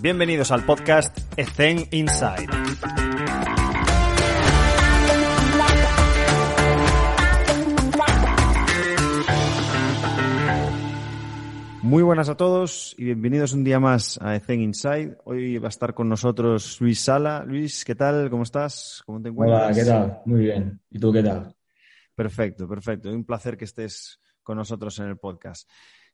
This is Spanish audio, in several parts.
Bienvenidos al podcast Ethen Inside. Muy buenas a todos y bienvenidos un día más a Ethen Inside. Hoy va a estar con nosotros Luis Sala. Luis, ¿qué tal? ¿Cómo estás? ¿Cómo te encuentras? Hola, ¿qué tal? Muy bien. ¿Y tú qué tal? Perfecto, perfecto. Un placer que estés con nosotros en el podcast.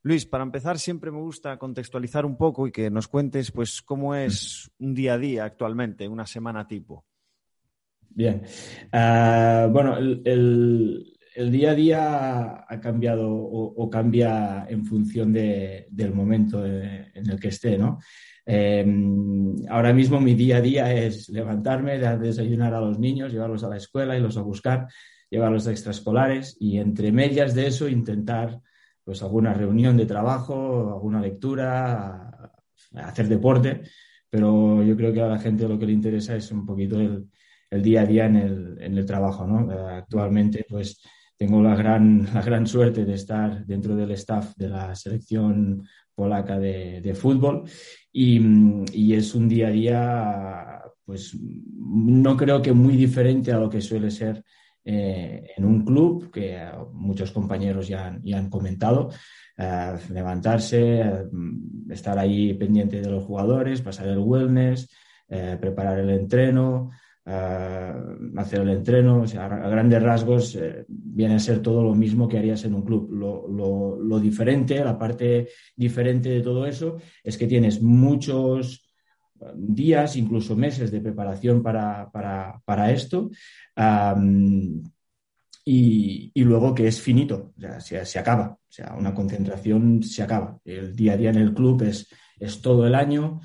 Luis, para empezar, siempre me gusta contextualizar un poco y que nos cuentes, pues, cómo es un día a día actualmente, una semana tipo. Bien. Uh, bueno, el, día a día ha cambiado o, cambia en función de, del momento en el que esté, ¿no? Eh, ahora mismo mi día a día es levantarme, desayunar a los niños, llevarlos a la escuela y los a buscar, llevarlos a extraescolares y entre medias de eso intentar pues alguna reunión de trabajo, alguna lectura, hacer deporte, pero yo creo que a la gente lo que le interesa es un poquito el, el día a día en el, en el trabajo, ¿no? Actualmente, pues tengo la gran, la gran suerte de estar dentro del staff de la selección polaca de, de fútbol y, y, es un día a día, pues no creo que muy diferente a lo que suele ser eh, en un club que muchos compañeros ya han, ya han comentado. Eh, levantarse, eh, estar ahí pendiente de los jugadores, pasar el wellness, eh, preparar el entreno, hacer el entreno. O sea, a grandes rasgos viene a ser todo lo mismo que harías en un club. Lo, lo, lo diferente, la parte diferente de todo eso es que tienes muchos días, incluso meses de preparación para, para, para esto. Y, y, luego que es finito, o se, se, acaba, o sea, una concentración se acaba. El día a día en el club es, es todo el año,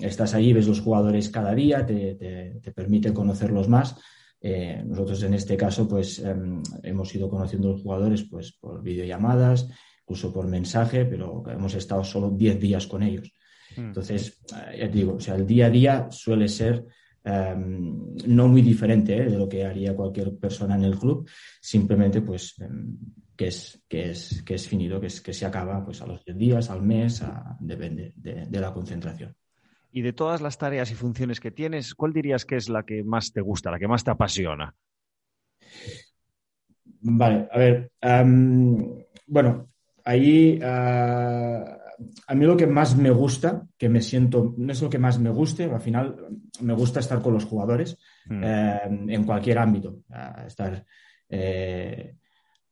estás ahí, ves los jugadores cada día, te, te, te permite conocerlos más. Eh, nosotros en este caso, pues um, hemos ido conociendo a los jugadores pues, por videollamadas, incluso por mensaje, pero hemos estado solo 10 días con ellos. Entonces, ya te digo, o sea, el día a día suele ser um, no muy diferente ¿eh? de lo que haría cualquier persona en el club, simplemente pues um, que, es, que, es, que es finito, que, es, que se acaba pues a los 10 días, al mes, a, depende de, de la concentración. Y de todas las tareas y funciones que tienes, ¿cuál dirías que es la que más te gusta, la que más te apasiona? Vale, a ver, um, bueno, ahí uh, a mí lo que más me gusta, que me siento, no es lo que más me guste, al final me gusta estar con los jugadores mm. eh, en cualquier ámbito. Estar, eh,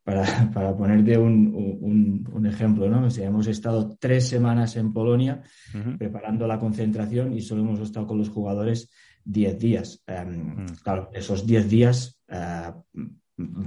para, para, ponerte un, un, un ejemplo, ¿no? O sea, hemos estado tres semanas en Polonia uh -huh. preparando la concentración y solo hemos estado con los jugadores diez días. Um, mm. Claro, esos diez días uh,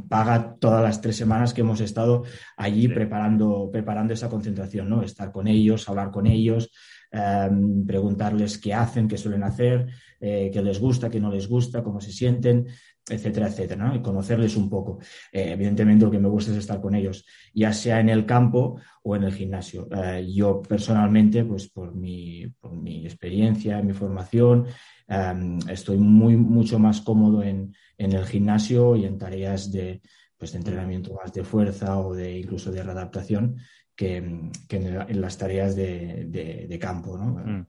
paga todas las tres semanas que hemos estado allí sí. preparando, preparando esa concentración, ¿no? Estar con ellos, hablar con ellos, eh, preguntarles qué hacen, qué suelen hacer, eh, qué les gusta, qué no les gusta, cómo se sienten, etcétera, etcétera, ¿no? Y conocerles un poco. Eh, evidentemente lo que me gusta es estar con ellos, ya sea en el campo o en el gimnasio. Eh, yo personalmente, pues por mi, por mi experiencia, mi formación, um, estoy muy, mucho más cómodo en, en, el gimnasio y en tareas de, pues, de entrenamiento más de fuerza o de incluso de readaptación que, que en, en, las tareas de, de, de campo. ¿no? Mm.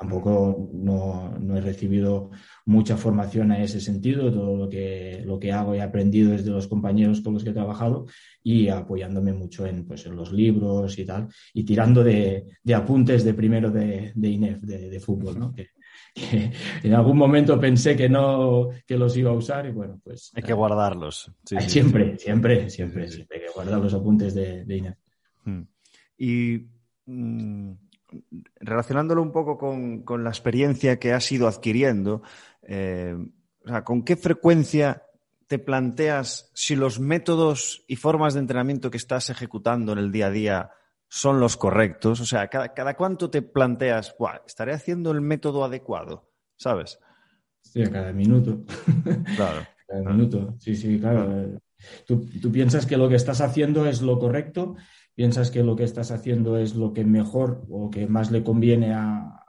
Tampoco no, no, he recibido mucha formación a ese sentido. Todo lo que, lo que hago he aprendido desde los compañeros con los que he trabajado y apoyándome mucho en, pues, en los libros y tal, y tirando de, de apuntes de primero de, de INEF, de, de fútbol, ¿no? Que, que en algún momento pensé que no que los iba a usar y bueno, pues... Hay que guardarlos. Sí, siempre, sí. siempre, siempre, siempre, hay que guardar los apuntes de, de INEF. Hmm. Y mmm, relacionándolo un poco con, con, la experiencia que has ido adquiriendo, eh, o sea, ¿con qué frecuencia te planteas si los métodos y formas de entrenamiento que estás ejecutando en el día a día son los correctos? O sea, ¿cada, cada cuánto te planteas, estaré haciendo el método adecuado? ¿Sabes? Sí, a cada minuto. Claro. cada minuto, sí, sí, claro. Tú, tú, piensas que lo que estás haciendo es lo correcto, piensas que lo que estás haciendo es lo que mejor o que más le conviene a,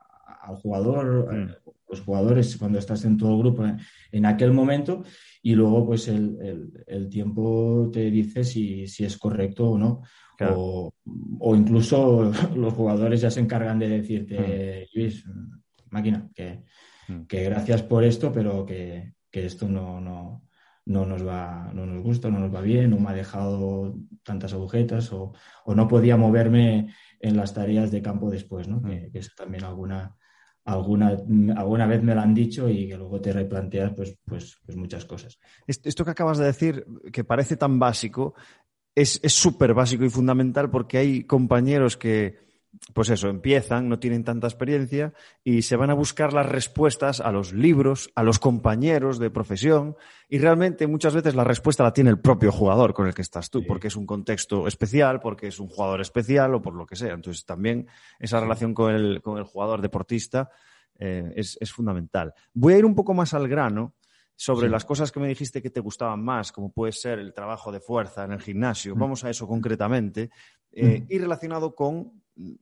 al jugador, mm. Los jugadores cuando estás en todo el grupo en, aquel momento y luego pues el, tiempo te dice si, es correcto o no. O, incluso los jugadores ya se encargan de decirte, mm. Luis, máquina, que, mm. que, gracias por esto, pero que, esto no, no, no, nos va, no nos gusta, no nos va bien, no me ha dejado tantas agujetas o, o no podía moverme en las tareas de campo después, ¿no? Que, que es también alguna, alguna, alguna vez me lo han dicho y que luego te replanteas pues, pues, pues muchas cosas. Esto que acabas de decir, que parece tan básico, es súper básico y fundamental porque hay compañeros que pues eso, empiezan, no tienen tanta experiencia y se van a buscar las respuestas a los libros, a los compañeros de profesión y realmente muchas veces la respuesta la tiene el propio jugador con el que estás tú, porque es un contexto especial, porque es un jugador especial o por lo que sea. Entonces también esa relación con el, con el jugador deportista eh, es, fundamental. Voy a ir un poco más al grano sobre las cosas que me dijiste que te gustaban más, como puede ser el trabajo de fuerza en el gimnasio. Mm. Vamos a eso concretamente. Eh, y relacionado con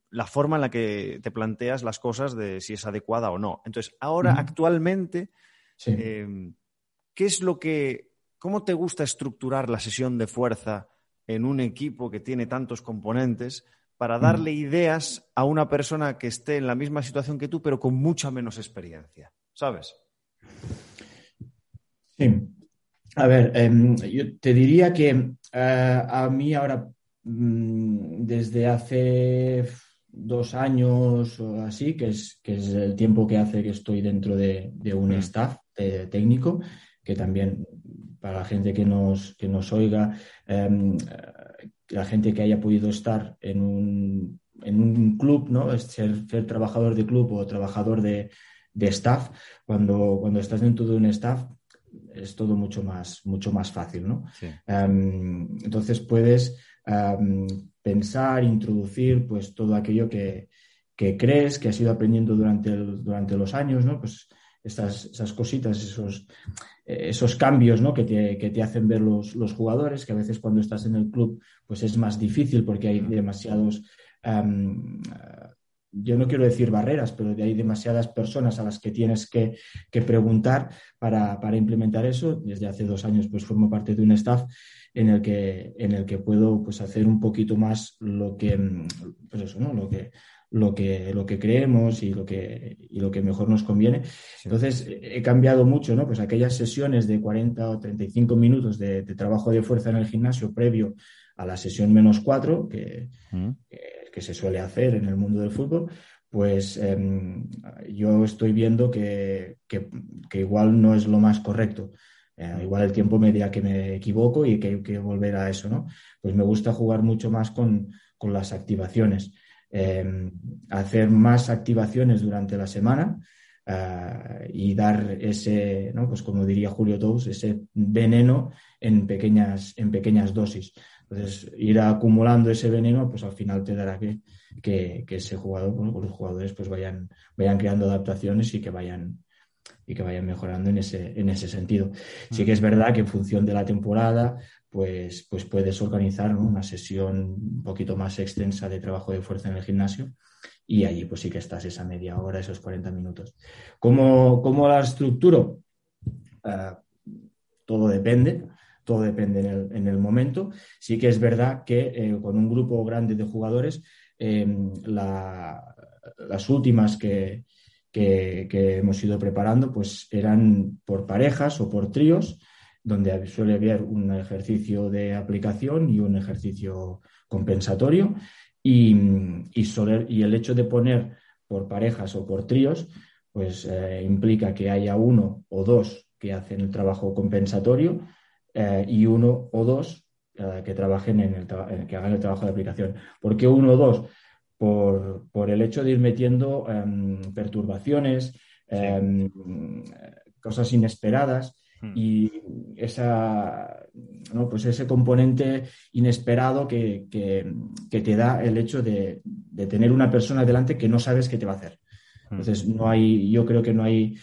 la forma en la que te planteas las cosas de si es adecuada o no. Entonces, ahora, actualmente, em, ¿qué es lo que, cómo te gusta estructurar la sesión de fuerza en un equipo que tiene tantos componentes para darle ideas a una persona que esté en la misma situación que tú, pero con mucha menos experiencia? ¿Sabes? Sí. A ver, em, yo te diría que eh, a mí ahora desde hace dos años o así, que es, que es el tiempo que hace que estoy dentro de, un mm. staff técnico, que también para la gente que nos, que nos oiga, em, la gente que haya podido estar en un, en un club, ¿no? Ser, ser, trabajador de club o trabajador de, de staff, cuando, cuando estás dentro de un staff, es todo mucho más, mucho más fácil, ¿no? Em, entonces puedes pensar, introducir pues todo aquello que, crees, que has ido aprendiendo durante, durante los años, ¿no? Pues estas, esas cositas, esos, esos cambios ¿no? que, te, que, te, hacen ver los, los, jugadores, que a veces cuando estás en el club pues es más difícil porque hay demasiados, yo no quiero decir barreras, pero hay demasiadas personas a las que tienes que, que preguntar para, para, implementar eso. Desde hace dos años pues formo parte de un staff en el que, en el que puedo pues, hacer un poquito más lo que, pues eso, ¿no? lo que, lo que, lo que creemos y lo que, y lo que mejor nos conviene. Entonces, he cambiado mucho, ¿no? Pues aquellas sesiones de 40 o 35 minutos de, trabajo de fuerza en el gimnasio previo a la sesión menos 4, que, que, se suele hacer en el mundo del fútbol, pues em, yo estoy viendo que, que, igual no es lo más correcto. Eh, igual el tiempo me que me equivoco y que hay que volver a eso, ¿no? Pues me gusta jugar mucho más con, las activaciones. Em, hacer más activaciones durante la semana eh, y dar ese, ¿no? Pues como diría Julio Tous, ese veneno en pequeñas, en pequeñas dosis. Entonces, ir acumulando ese veneno, pues al final te dará que, que, ese jugador, bueno, los jugadores pues vayan, vayan creando adaptaciones y que vayan, y que vayan mejorando en ese, en ese sentido. Sí que es verdad que en función de la temporada, pues, pues puedes organizar una sesión un poquito más extensa de trabajo de fuerza en el gimnasio y allí pues sí que estás esa media hora, esos 40 minutos. ¿Cómo, cómo la estructuro? Ah, todo depende, todo depende en el, momento. Sí que es verdad que eh, con un grupo grande de jugadores, em, las últimas que, que, hemos ido preparando, pues eran por parejas o por tríos, donde suele haber un ejercicio de aplicación y un ejercicio compensatorio. Y, y, el hecho de poner por parejas o por tríos, pues eh, implica que haya uno o dos que hacen el trabajo compensatorio eh, y uno o dos eh, que trabajen en el que hagan el trabajo de aplicación. ¿Por qué uno o dos? por, el hecho de ir metiendo em, perturbaciones, em, cosas inesperadas hmm. y esa, pues ese componente inesperado que, te da el hecho de, tener una persona delante que no sabes qué te va a hacer. Hmm. Entonces, no hay, yo creo que no hay,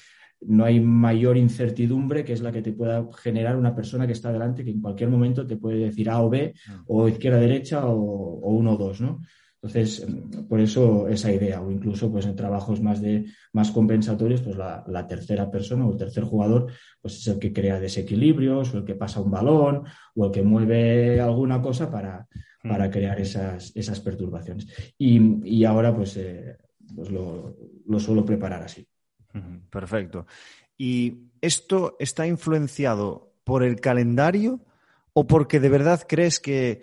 no hay mayor incertidumbre que es la que te pueda generar una persona que está delante, que en cualquier momento te puede decir A o B, hmm. o izquierda, derecha, o, o uno o dos, ¿no? Entonces, por eso esa idea, o incluso pues en trabajos más de más compensatorios, pues la, tercera persona o el tercer jugador, pues es el que crea desequilibrios, o el que pasa un balón, o el que mueve alguna cosa para, para crear esas, esas perturbaciones. Y, ahora pues, eh, pues lo, lo suelo preparar así. Perfecto. ¿Y esto está influenciado por el calendario o porque de verdad crees que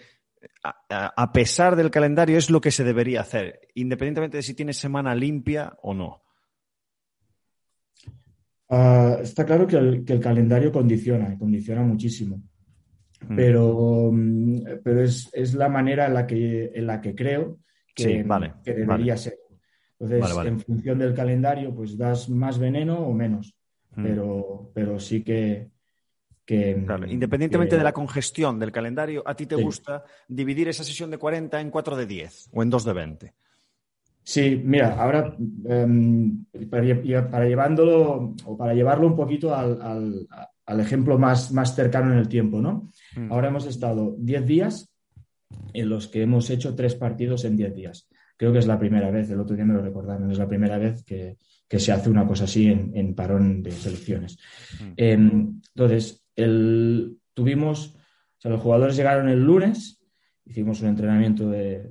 a, pesar del calendario es lo que se debería hacer, independientemente de si tienes semana limpia o no? Ah, está claro que el, calendario condiciona, condiciona muchísimo. Mm. Pero, mm, pero es, la manera en la que, en la que creo que, debería ser. Entonces, en función del calendario, pues das más veneno o menos. Mm. Pero, pero sí que, independientemente de la congestión del calendario, ¿a ti te gusta dividir esa sesión de 40 en 4 de 10 o en 2 de 20? Sí, mira, ahora em, para, llevándolo o para llevarlo un poquito al, ejemplo más, más, cercano en el tiempo, ¿no? Mm. Ahora hemos estado 10 días en los que hemos hecho tres partidos en 10 días. Creo que es la primera vez, el otro día me lo recordaron, es la primera vez que, se hace una cosa así en, parón de selecciones. Mm. Em, entonces, el, tuvimos, o sea, los jugadores llegaron el lunes, hicimos un entrenamiento de,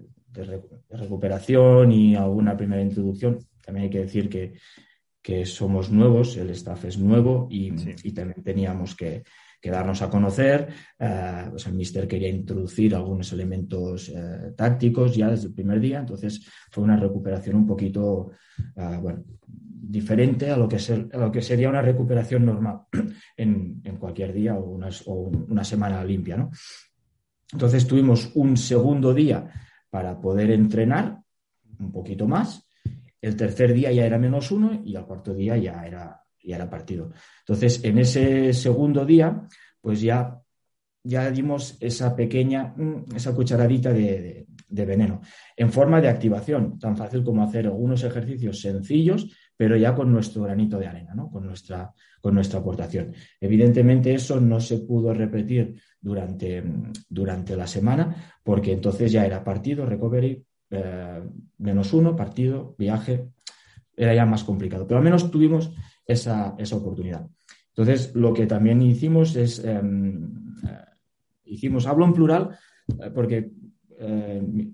recuperación y alguna primera introducción. También hay que decir que, somos nuevos, el staff es nuevo y, también teníamos que, darnos a conocer. Eh, el mister quería introducir algunos elementos eh, tácticos ya desde el primer día, entonces fue una recuperación un poquito, eh, bueno, diferente a lo que, lo que sería una recuperación normal en, cualquier día o una, semana limpia. ¿no? Entonces tuvimos un segundo día para poder entrenar un poquito más. El tercer día ya era menos uno y el cuarto día ya era, ya era partido. Entonces, en ese segundo día, pues ya, ya dimos esa pequeña, mm, esa cucharadita de, de veneno en forma de activación, tan fácil como hacer algunos ejercicios sencillos pero ya con nuestro granito de arena, ¿no? con, nuestra, con nuestra aportación. Evidentemente eso no se pudo repetir durante, durante la semana porque entonces ya era partido, recovery, eh, menos uno, partido, viaje, era ya más complicado, pero al menos tuvimos esa, oportunidad. Entonces, lo que también hicimos es, em, eh, hicimos, hablo en plural, eh, porque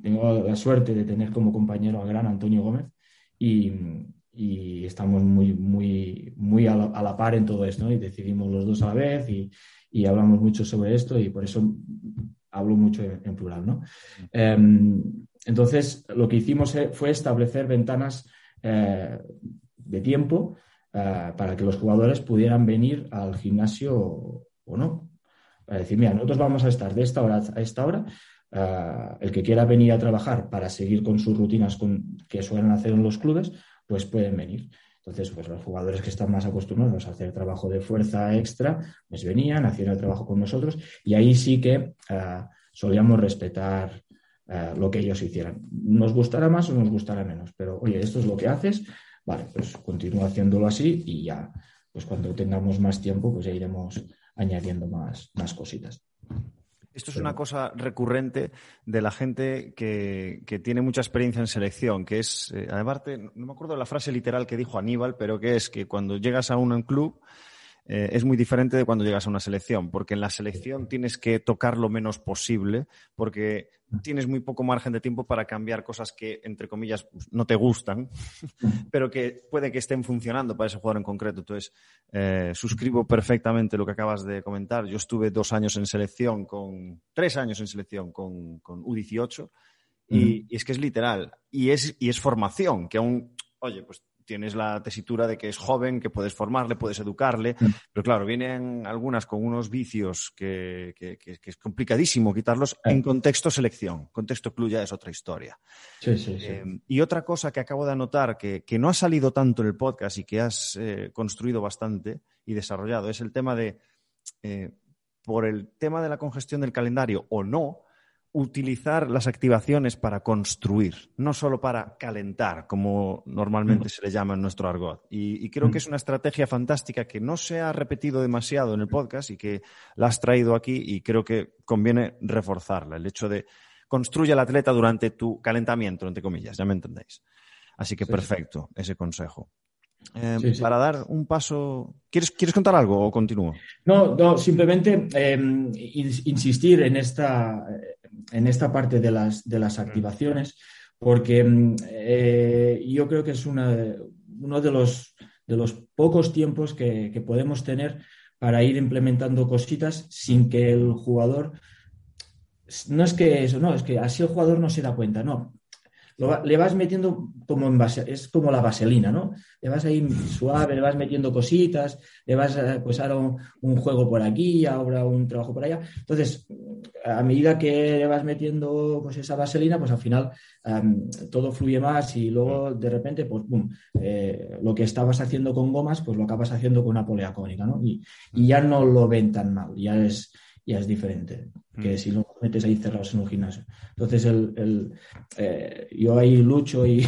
tengo la suerte de tener como compañero a gran Antonio Gómez y, y estamos muy, muy, muy a la, par en todo esto, y decidimos los dos a la vez y, y, hablamos mucho sobre esto y por eso hablo mucho en, plural. ¿no? Em, entonces, lo que hicimos eh, fue establecer ventanas eh, de tiempo eh, para que los jugadores pudieran venir al gimnasio o, no. Para decir, mira, nosotros vamos a estar de esta hora a esta hora. el que quiera venir a trabajar para seguir con sus rutinas con, que suelen hacer en los clubes, pues pueden venir. Entonces, pues los jugadores que están más acostumbrados a hacer trabajo de fuerza extra, pues venían, hacían el trabajo con nosotros y ahí sí que eh, solíamos respetar eh, lo que ellos hicieran. Nos gustará más o nos gustará menos, pero oye, esto es lo que haces, vale, pues continúa haciéndolo así y ya, pues cuando tengamos más tiempo, pues ya iremos añadiendo más, más cositas. Esto es una cosa recurrente de la gente que, tiene mucha experiencia en selección, que es, eh, además, no me acuerdo de la frase literal que dijo Aníbal, pero que es que cuando llegas a un club eh, es muy diferente de cuando llegas a una selección, porque en la selección tienes que tocar lo menos posible, porque tienes muy poco margen de tiempo para cambiar cosas que, entre comillas, pues, no te gustan, pero que puede que estén funcionando para ese jugador en concreto. Entonces, eh, suscribo perfectamente lo que acabas de comentar. Yo estuve dos años en selección, con tres años en selección con, con U18, y, y, es que es literal, y es, y es formación, que aún, oye, pues tienes la tesitura de que es joven, que puedes formarle, puedes educarle, pero claro, vienen algunas con unos vicios que, es complicadísimo quitarlos en contexto selección. Contexto club ya es otra historia. Sí, sí, sí. Eh, y otra cosa que acabo de anotar, que, no ha salido tanto en el podcast y que has eh, construido bastante y desarrollado, es el tema de, eh, por el tema de la congestión del calendario o no, utilizar las activaciones para construir, no solo para calentar, como normalmente se le llama en nuestro argot. Y, creo que es una estrategia fantástica que no se ha repetido demasiado en el podcast y que la has traído aquí y creo que conviene reforzarla. El hecho de construye el atleta durante tu calentamiento, entre comillas, ya me entendéis. Así que perfecto ese consejo. Eh, para dar un paso, ¿Quieres, ¿quieres contar algo o continúo? No, no simplemente em, insistir en esta, en esta parte de las, de las activaciones, porque em, eh, yo creo que es una, uno de los, de los pocos tiempos que, que podemos tener para ir implementando cositas sin que el jugador no es que eso, no, es que así el jugador no se da cuenta, no le vas metiendo como en base, es como la vaselina, ¿no? Le vas ahí suave, le vas metiendo cositas, le vas a, pues ahora un, juego por aquí, ahora un trabajo por allá. Entonces, a medida que le vas metiendo pues esa vaselina, pues al final todo fluye más y luego de repente, pues boom, eh, lo que estabas haciendo con gomas, pues lo acabas haciendo con una polea cónica, ¿no? Y, y ya no lo ven tan mal, ya es ya es diferente que mm. si lo metes ahí cerrados en un gimnasio. Entonces, el, eh, yo ahí lucho y,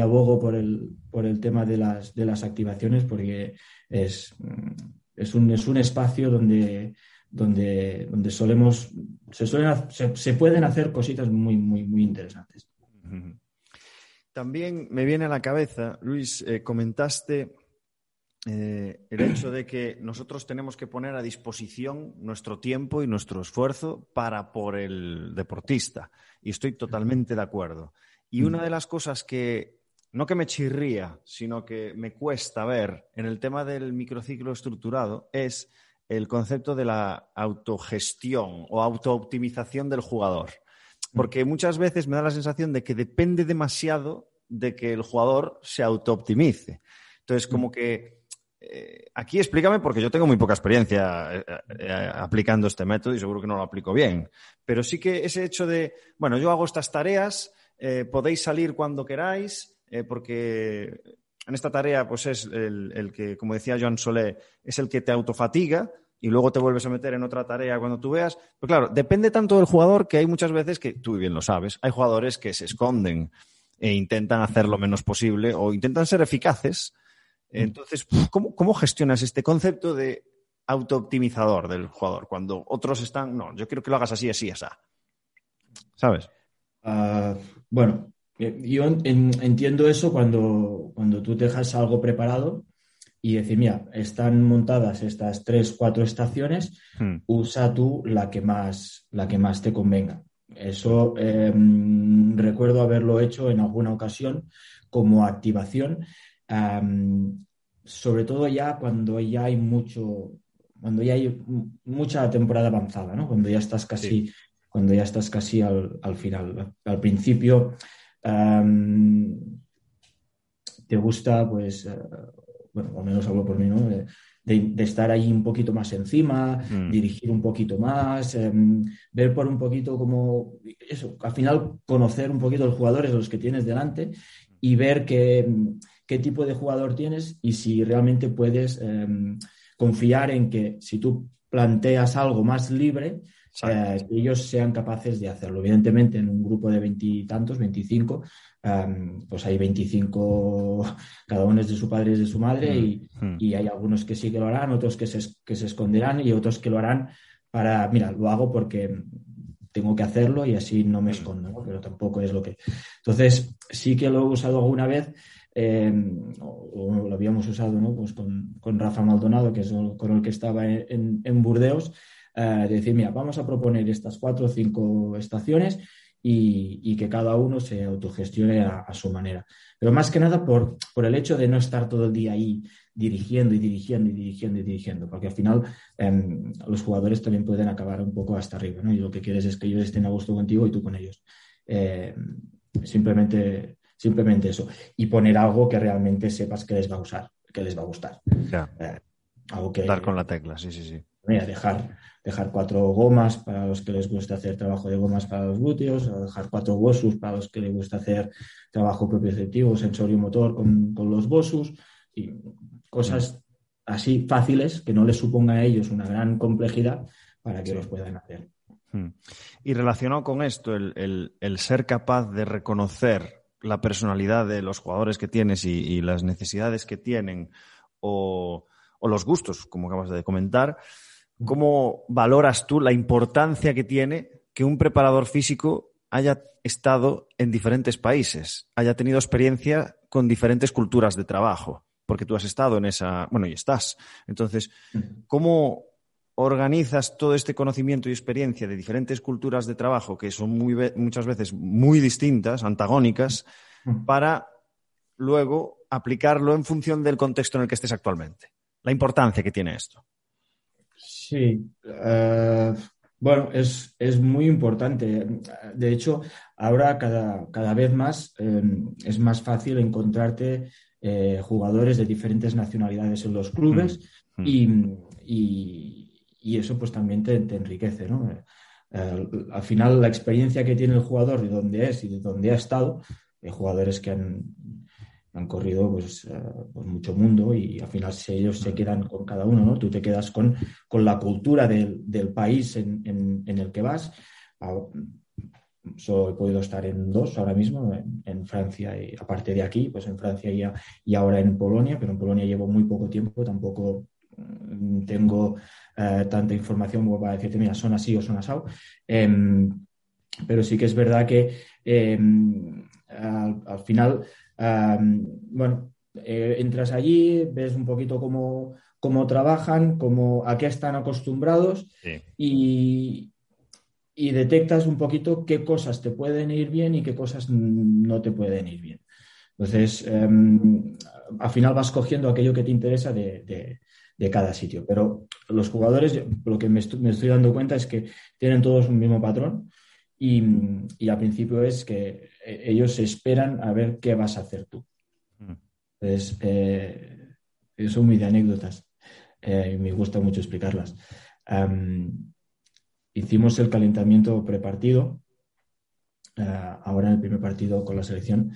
abogo por el, por el tema de las, de las activaciones porque es, es, un, es un espacio donde, donde, donde solemos, se, suelen, se, pueden hacer cositas muy, muy, muy interesantes. También me viene a la cabeza, Luis, eh, comentaste eh, el hecho de que nosotros tenemos que poner a disposición nuestro tiempo y nuestro esfuerzo para por el deportista. Y estoy totalmente de acuerdo. Y una de las cosas que, no que me chirría, sino que me cuesta ver en el tema del microciclo estructurado es el concepto de la autogestión o autooptimización del jugador. Porque muchas veces me da la sensación de que depende demasiado de que el jugador se autooptimice. Entonces, como que eh, aquí explícame porque yo tengo muy poca experiencia eh, eh, aplicando este método y seguro que no lo aplico bien. Pero sí que ese hecho de, bueno, yo hago estas tareas, podéis salir cuando queráis, porque en esta tarea, pues es el, que, como decía Joan Solé, es el que te autofatiga y luego te vuelves a meter en otra tarea cuando tú veas. Pero claro, depende tanto del jugador que hay muchas veces que, tú bien lo sabes, hay jugadores que se esconden e intentan hacer lo menos posible o intentan ser eficaces entonces, ¿cómo, gestionas este concepto de autooptimizador del jugador? Cuando otros están, no, yo quiero que lo hagas así, así, así. ¿Sabes? Ah, bueno, eh, yo entiendo eso cuando, cuando tú dejas algo preparado y decir, mira, están montadas estas tres, cuatro estaciones, hmm. usa tú la que más, la que más te convenga. Eso em, recuerdo haberlo hecho en alguna ocasión como activación sobre todo ya cuando ya hay mucho, cuando ya hay mucha temporada avanzada, ¿no? Cuando ya estás casi, cuando ya estás casi al, final. Al principio te gusta, pues, eh, bueno, al menos hablo por mí, ¿no? De, estar ahí un poquito más encima, mm. dirigir un poquito más, em, ver por un poquito como eso, al final conocer un poquito los jugadores, los que tienes delante y ver que qué tipo de jugador tienes y si realmente puedes em, confiar en que si tú planteas algo más libre, eh, ellos sean capaces de hacerlo. Evidentemente, en un grupo de veintitantos, veinticinco, em, pues hay veinticinco, cada uno es de su padre y de su madre, mm, mm. y, hay algunos que sí que lo harán, otros que se, que se esconderán y otros que lo harán para, mira, lo hago porque tengo que hacerlo y así no me mm. escondo, pero tampoco es lo que. Entonces, sí que lo he usado alguna vez Em, o, lo habíamos usado ¿no? pues con, con, Rafa Maldonado, que es con el que estaba en, en Burdeos, eh, de decir, mira, vamos a proponer estas cuatro o cinco estaciones y, y que cada uno se autogestione a, su manera. Pero más que nada por, por, el hecho de no estar todo el día ahí dirigiendo y dirigiendo y dirigiendo y dirigiendo, porque al final em, los jugadores también pueden acabar un poco hasta arriba, ¿no? Y lo que quieres es que ellos estén a gusto contigo y tú con ellos. Em, simplemente Simplemente eso. Y poner algo que realmente sepas que les va a usar, que les va a gustar. Eh, algo que, Dar con la tecla, sí, sí, sí. Mira, dejar, dejar cuatro gomas para los que les gusta hacer trabajo de gomas para los glúteos, o dejar cuatro bosus para los que les gusta hacer trabajo propioceptivo, sensorio motor con, los bosus, y cosas así fáciles que no les suponga a ellos una gran complejidad para que los puedan hacer. Hmm. Y relacionado con esto, el, el ser capaz de reconocer la personalidad de los jugadores que tienes y, las necesidades que tienen o, los gustos, como acabas de comentar, ¿cómo valoras tú la importancia que tiene que un preparador físico haya estado en diferentes países, haya tenido experiencia con diferentes culturas de trabajo, porque tú has estado en esa, bueno, y estás. Entonces, ¿cómo organizas todo este conocimiento y experiencia de diferentes culturas de trabajo que son muy, muchas veces muy distintas, antagónicas, para luego aplicarlo en función del contexto en el que estés actualmente? La importancia que tiene esto. Sí. Eh, bueno, es, muy importante. De hecho, ahora cada, cada vez más em, es más fácil encontrarte eh, jugadores de diferentes nacionalidades en los clubes mm, mm. y, eso pues también te, enriquece, ¿no? Eh, al final la experiencia que tiene el jugador de dónde es y de dónde ha estado, hay jugadores que han han corrido pues, eh, pues, mucho mundo y al final si ellos se quedan con cada uno, ¿no? Tú te quedas con, con la cultura del, país en, el que vas. Ah, solo he podido estar en dos ahora mismo, en, Francia y aparte de aquí, pues en Francia y, y, ahora en Polonia, pero en Polonia llevo muy poco tiempo, tampoco tengo eh, tanta información como para decirte, mira, son así o son asado. Em, pero sí que es verdad que em, al final bueno, eh, entras allí, ves un poquito cómo, cómo trabajan, cómo, a qué están acostumbrados y, detectas un poquito qué cosas te pueden ir bien y qué cosas no te pueden ir bien. Entonces, em, al final vas cogiendo aquello que te interesa de, cada sitio. Pero los jugadores, lo que me estoy, dando cuenta es que tienen todos un mismo patrón y, al principio es que eh, ellos esperan a ver qué vas a hacer tú. Mm. Entonces, eh, son muy de anécdotas eh, y me gusta mucho explicarlas. hicimos el calentamiento prepartido, ahora en el primer partido con la selección,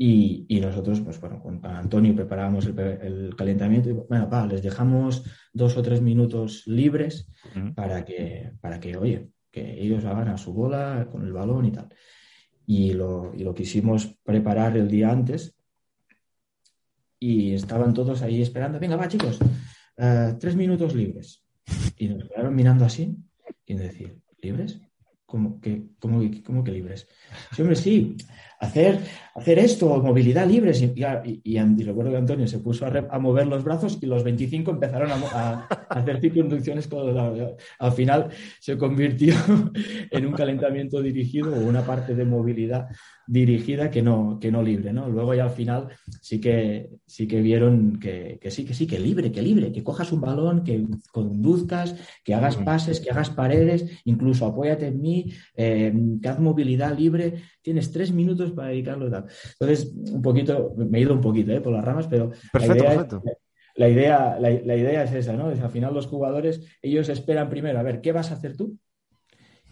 y, nosotros, pues bueno, con Antonio preparábamos el, calentamiento y bueno, pa, les dejamos dos o tres minutos libres para que, para que, oye, que ellos hagan a su bola con el balón y tal. Y lo, y lo quisimos preparar el día antes y estaban todos ahí esperando, venga, va chicos, eh, tres minutos libres. Y nos quedaron mirando así y decir, ¿libres? ¿Cómo que, cómo, cómo que libres? Sí, hombre, sí, hacer, hacer esto, movilidad libre. Y, y, recuerdo que Antonio se puso a, mover los brazos y los 25 empezaron a, hacer circunducciones con Al final se convirtió en un calentamiento dirigido o una parte de movilidad dirigida que no, que no libre, ¿no? Luego ya al final sí que, sí que vieron que, sí, que sí, que libre, que libre, que cojas un balón, que conduzcas, que hagas pases, que hagas paredes, incluso apóyate en mí, eh, que haz movilidad libre, tienes tres minutos para dedicarlo a tal. Entonces, un poquito, me he ido un poquito ¿eh? por las ramas, pero la, idea, la, idea, es esa, ¿no? al final los jugadores, ellos esperan primero, a ver, ¿qué vas a hacer tú?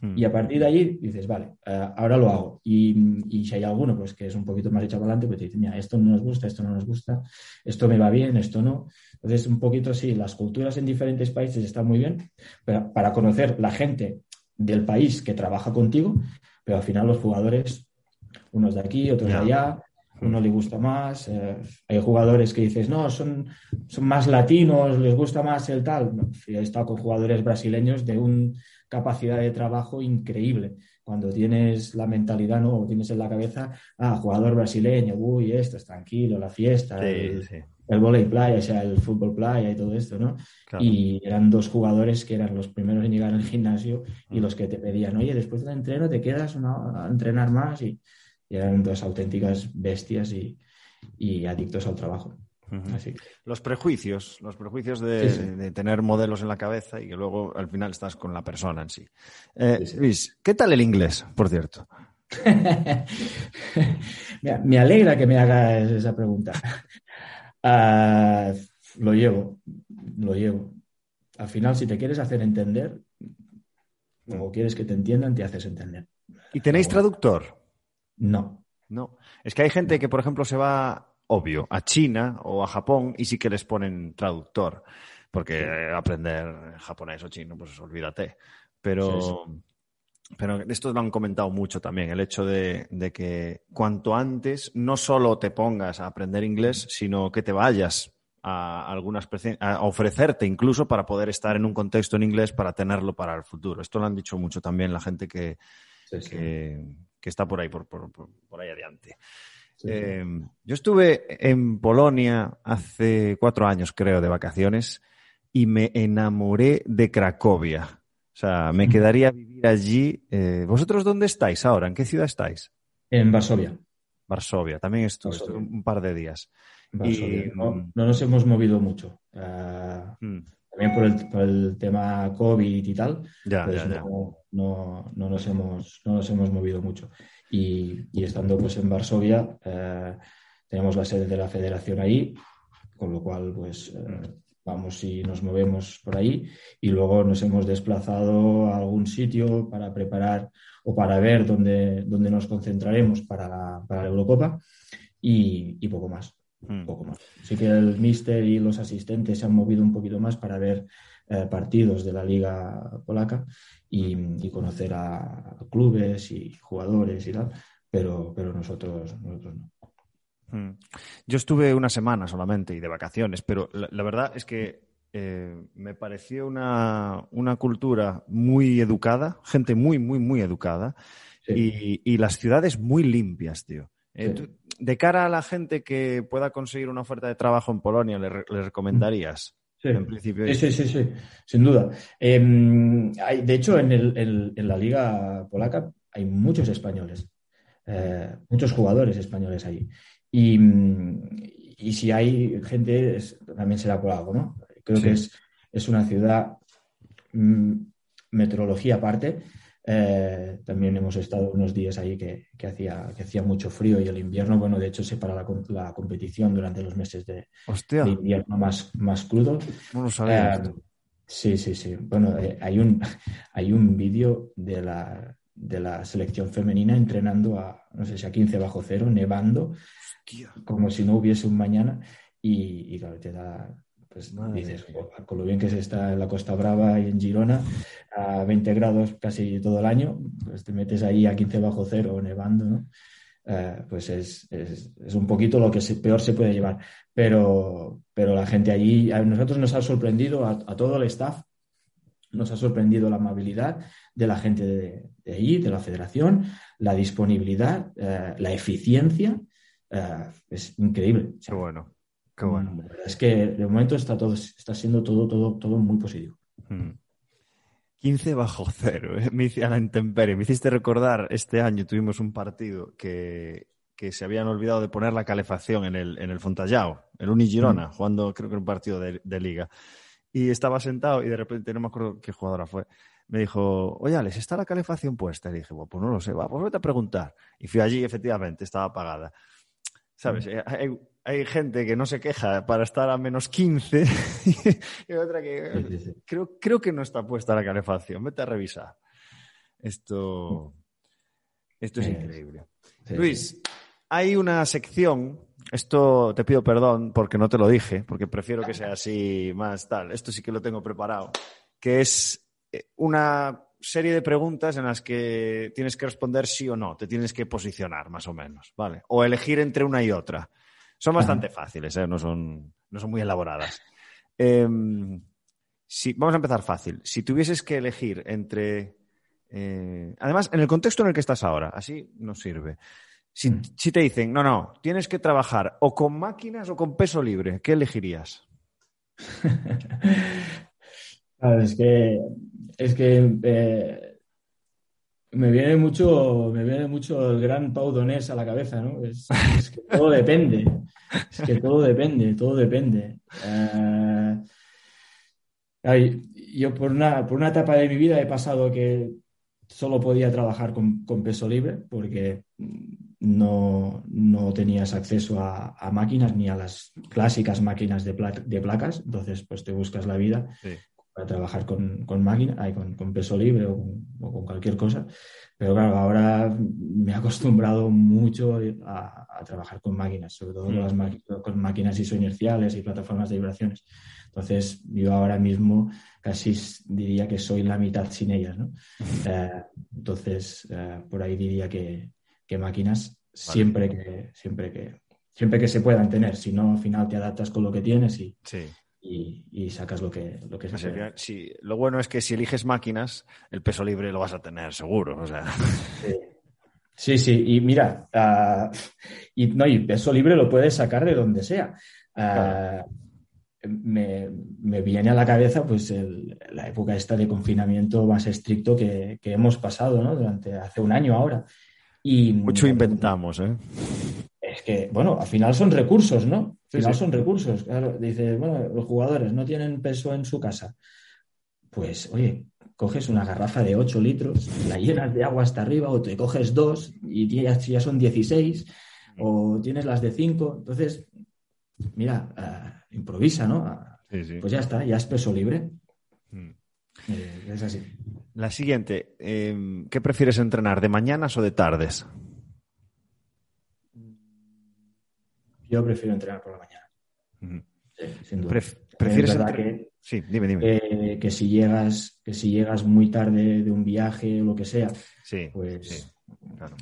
Hmm. Y a partir de allí dices, vale, eh, ahora lo hago. Y, si hay alguno pues, que es un poquito más echado adelante, pues te dice, mira, esto no nos gusta, esto no nos gusta, esto me va bien, esto no. Entonces, un poquito sí, las culturas en diferentes países están muy bien, pero para conocer la gente del país que trabaja contigo, pero al final los jugadores, unos de aquí, otros de allá, uno le gusta más. Eh, hay jugadores que dices, no, son, son más latinos, les gusta más el tal. he estado con jugadores brasileños de una capacidad de trabajo increíble. Cuando tienes la mentalidad, ¿no? O tienes en la cabeza, ah, jugador brasileño, uy, esto es tranquilo, la fiesta, el, el playa, o sea, el fútbol playa y todo esto, ¿no? Y eran dos jugadores que eran los primeros en llegar al gimnasio y los que te pedían, oye, después del entreno te quedas a entrenar más y, eran dos auténticas bestias y, adictos al trabajo. Los prejuicios, los prejuicios de, tener modelos en la cabeza y que luego al final estás con la persona en sí. Eh, Luis, ¿qué tal el inglés, por cierto? me alegra que me hagas esa pregunta. Ah, lo llevo, lo llevo. Al final, si te quieres hacer entender o quieres que te entiendan, te haces entender. ¿Y tenéis traductor? No. No. Es que hay gente que, por ejemplo, se va, obvio, a China o a Japón y sí que les ponen traductor. Porque aprender japonés o chino, pues olvídate. Pero. Pero esto lo han comentado mucho también, el hecho de, que cuanto antes no solo te pongas a aprender inglés, sino que te vayas a algunas a ofrecerte incluso para poder estar en un contexto en inglés para tenerlo para el futuro. Esto lo han dicho mucho también la gente que, que está por ahí, por, por, por ahí adelante. Eh, yo estuve en Polonia hace cuatro años, creo, de vacaciones y me enamoré de Cracovia. O sea, me quedaría a vivir allí. Eh, ¿Vosotros dónde estáis ahora? ¿En qué ciudad estáis? En Varsovia. Varsovia, también estuve, un par de días. Y... No, nos hemos movido mucho. Uh, También por el, por el, tema COVID y tal. Ya, pues ya, ya. No, no, no, nos hemos, no nos hemos movido mucho. Y, y estando pues en Varsovia, eh, tenemos la sede de la federación ahí, con lo cual pues eh, vamos y nos movemos por ahí y luego nos hemos desplazado a algún sitio para preparar o para ver dónde, dónde nos concentraremos para la, para la Eurocopa y, y poco más. Hmm. Poco más. Sí que el míster y los asistentes se han movido un poquito más para ver eh, partidos de la liga polaca y, y, conocer a clubes y jugadores y tal, pero, pero nosotros, nosotros no. Mm. Yo estuve una semana solamente y de vacaciones, pero la, la verdad es que eh, me pareció una, una, cultura muy educada, gente muy, muy, muy educada sí. y, y, las ciudades muy limpias, tío. Eh, sí. de cara a la gente que pueda conseguir una oferta de trabajo en Polonia, ¿le, le recomendarías? Sí. En principio. Sí, sí, sí, sin duda. Eh, hay, de hecho, en, el, en, en, la liga polaca hay muchos españoles, eh, muchos jugadores españoles ahí. Y, y si hay gente, es, también será por algo, ¿no? Creo sí. que es, es, una ciudad, mmm, meteorología aparte. Eh, también hemos estado unos días ahí que, que, hacía, que hacía mucho frío y el invierno, bueno, de hecho se para la, la competición durante los meses de, de, invierno más, más crudo. No lo sabía. Eh, sí, sí, sí. Bueno, eh, hay un, hay un vídeo de la, de la selección femenina entrenando a, no sé si a 15 bajo cero, nevando, como si no hubiese un mañana y, y claro, te da, pues Madre dices, con lo bien que se está en la Costa Brava y en Girona, a 20 grados casi todo el año, pues te metes ahí a 15 bajo cero nevando, ¿no? Uh, pues es, es, es, un poquito lo que se, peor se puede llevar. Pero, pero la gente allí, a nosotros nos ha sorprendido, a, a, todo el staff, nos ha sorprendido la amabilidad de la gente de, de allí, de la federación, la disponibilidad, uh, la eficiencia Uh, es increíble. Bueno, qué bueno. Es que de momento está todo, está siendo todo, todo, todo muy positivo. Mm. 15 bajo cero, ¿eh? me hice a la intemperie. Me hiciste recordar, este año tuvimos un partido que, que se habían olvidado de poner la calefacción en el, en el Fontallao, el Unigirona, mm. jugando creo que un partido de, de, liga. Y estaba sentado y de repente, no me acuerdo qué jugadora fue, me dijo, oye, Alex, ¿está la calefacción puesta? Y dije, bueno, pues no lo sé, va, pues vete a preguntar. Y fui allí, efectivamente, estaba apagada. ¿Sabes? Eh, hay, hay, gente que no se queja para estar a menos 15 y otra que sí, sí, sí. Creo, creo que no está puesta la calefacción. Vete a revisar. Esto, esto es increíble. Luis, hay una sección, esto te pido perdón porque no te lo dije, porque prefiero que sea así más tal. Esto sí que lo tengo preparado, que es eh, una serie de preguntas en las que tienes que responder sí o no, te tienes que posicionar más o menos, ¿vale? O elegir entre una y otra. Son bastante fáciles, ¿eh? no, son, no son muy elaboradas. Eh, si, vamos a empezar fácil. Si tuvieses que elegir entre... Eh, además, en el contexto en el que estás ahora, así no sirve. Si, mm. si, te dicen, no, no, tienes que trabajar o con máquinas o con peso libre, ¿qué elegirías? Es que, es que eh, me viene mucho, me viene mucho el gran Pau Donés a la cabeza, ¿no? Es, que todo depende, es que todo depende, todo depende. Eh, yo por una, por una etapa de mi vida he pasado que solo podía trabajar con, peso libre porque no, no tenías acceso a, a, máquinas ni a las clásicas máquinas de, pla de, placas, entonces pues te buscas la vida sí para trabajar con, con máquina, con, con, peso libre o con, o con, cualquier cosa. Pero claro, ahora me he acostumbrado mucho a, a trabajar con máquinas, sobre todo con, las máquinas, con máquinas isoinerciales y plataformas de vibraciones. Entonces, yo ahora mismo casi diría que soy la mitad sin ellas, ¿no? Eh, entonces, eh, por ahí diría que, que máquinas siempre vale. que, siempre que siempre que se puedan tener, si no, al final te adaptas con lo que tienes y, sí y, y, sacas lo que, lo que se. Sí, lo bueno es que si eliges máquinas, el peso libre lo vas a tener seguro. O sea. Sí, Sí, sí, y mira, uh, y, no, y peso libre lo puedes sacar de donde sea. Uh, claro. me, me, viene a la cabeza pues el, la época esta de confinamiento más estricto que, que, hemos pasado, ¿no? Durante hace un año ahora. Y, Mucho inventamos, ¿eh? Que, bueno, al final son recursos, ¿no? Al final sí, sí. son recursos. Claro, dices, bueno, los jugadores no tienen peso en su casa. Pues, oye, coges una garrafa de 8 litros, la llenas de agua hasta arriba, o te coges dos y ya, ya son 16, o tienes las de 5. Entonces, mira, uh, improvisa, ¿no? Uh, sí. Pues ya está, ya es peso libre. Mm. Eh, es así. La siguiente, eh, ¿qué prefieres entrenar, de mañanas o de tardes? Yo prefiero entrenar por la mañana. Uh -huh. sí, sin duda. Pref ¿Prefieres es verdad que, Sí, dime, dime. Eh, que, si llegas, que si llegas muy tarde de un viaje o lo que sea, sí, pues. Sí, claro.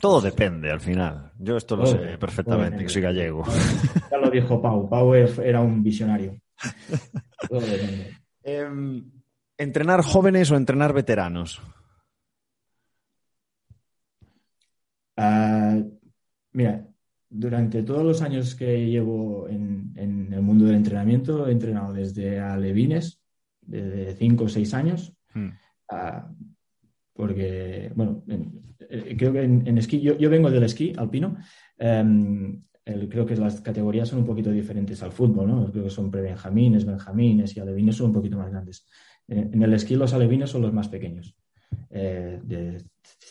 Todo depende al final. Yo esto lo sé perfectamente, que soy gallego. Ya lo dijo Pau. Pau era un visionario. Todo depende. Eh, ¿Entrenar jóvenes o entrenar veteranos? Uh, mira, durante todos los años que llevo en, en, el mundo del entrenamiento, he entrenado desde alevines, desde 5 o 6 años, hmm. a, porque, bueno, en, eh, creo que en, en esquí, yo, yo, vengo del esquí alpino, um, el, creo que las categorías son un poquito diferentes al fútbol, ¿no? Creo que son prebenjamines, benjamines y alevines son un poquito más grandes. En el esquí los alevines son los más pequeños. Eh, de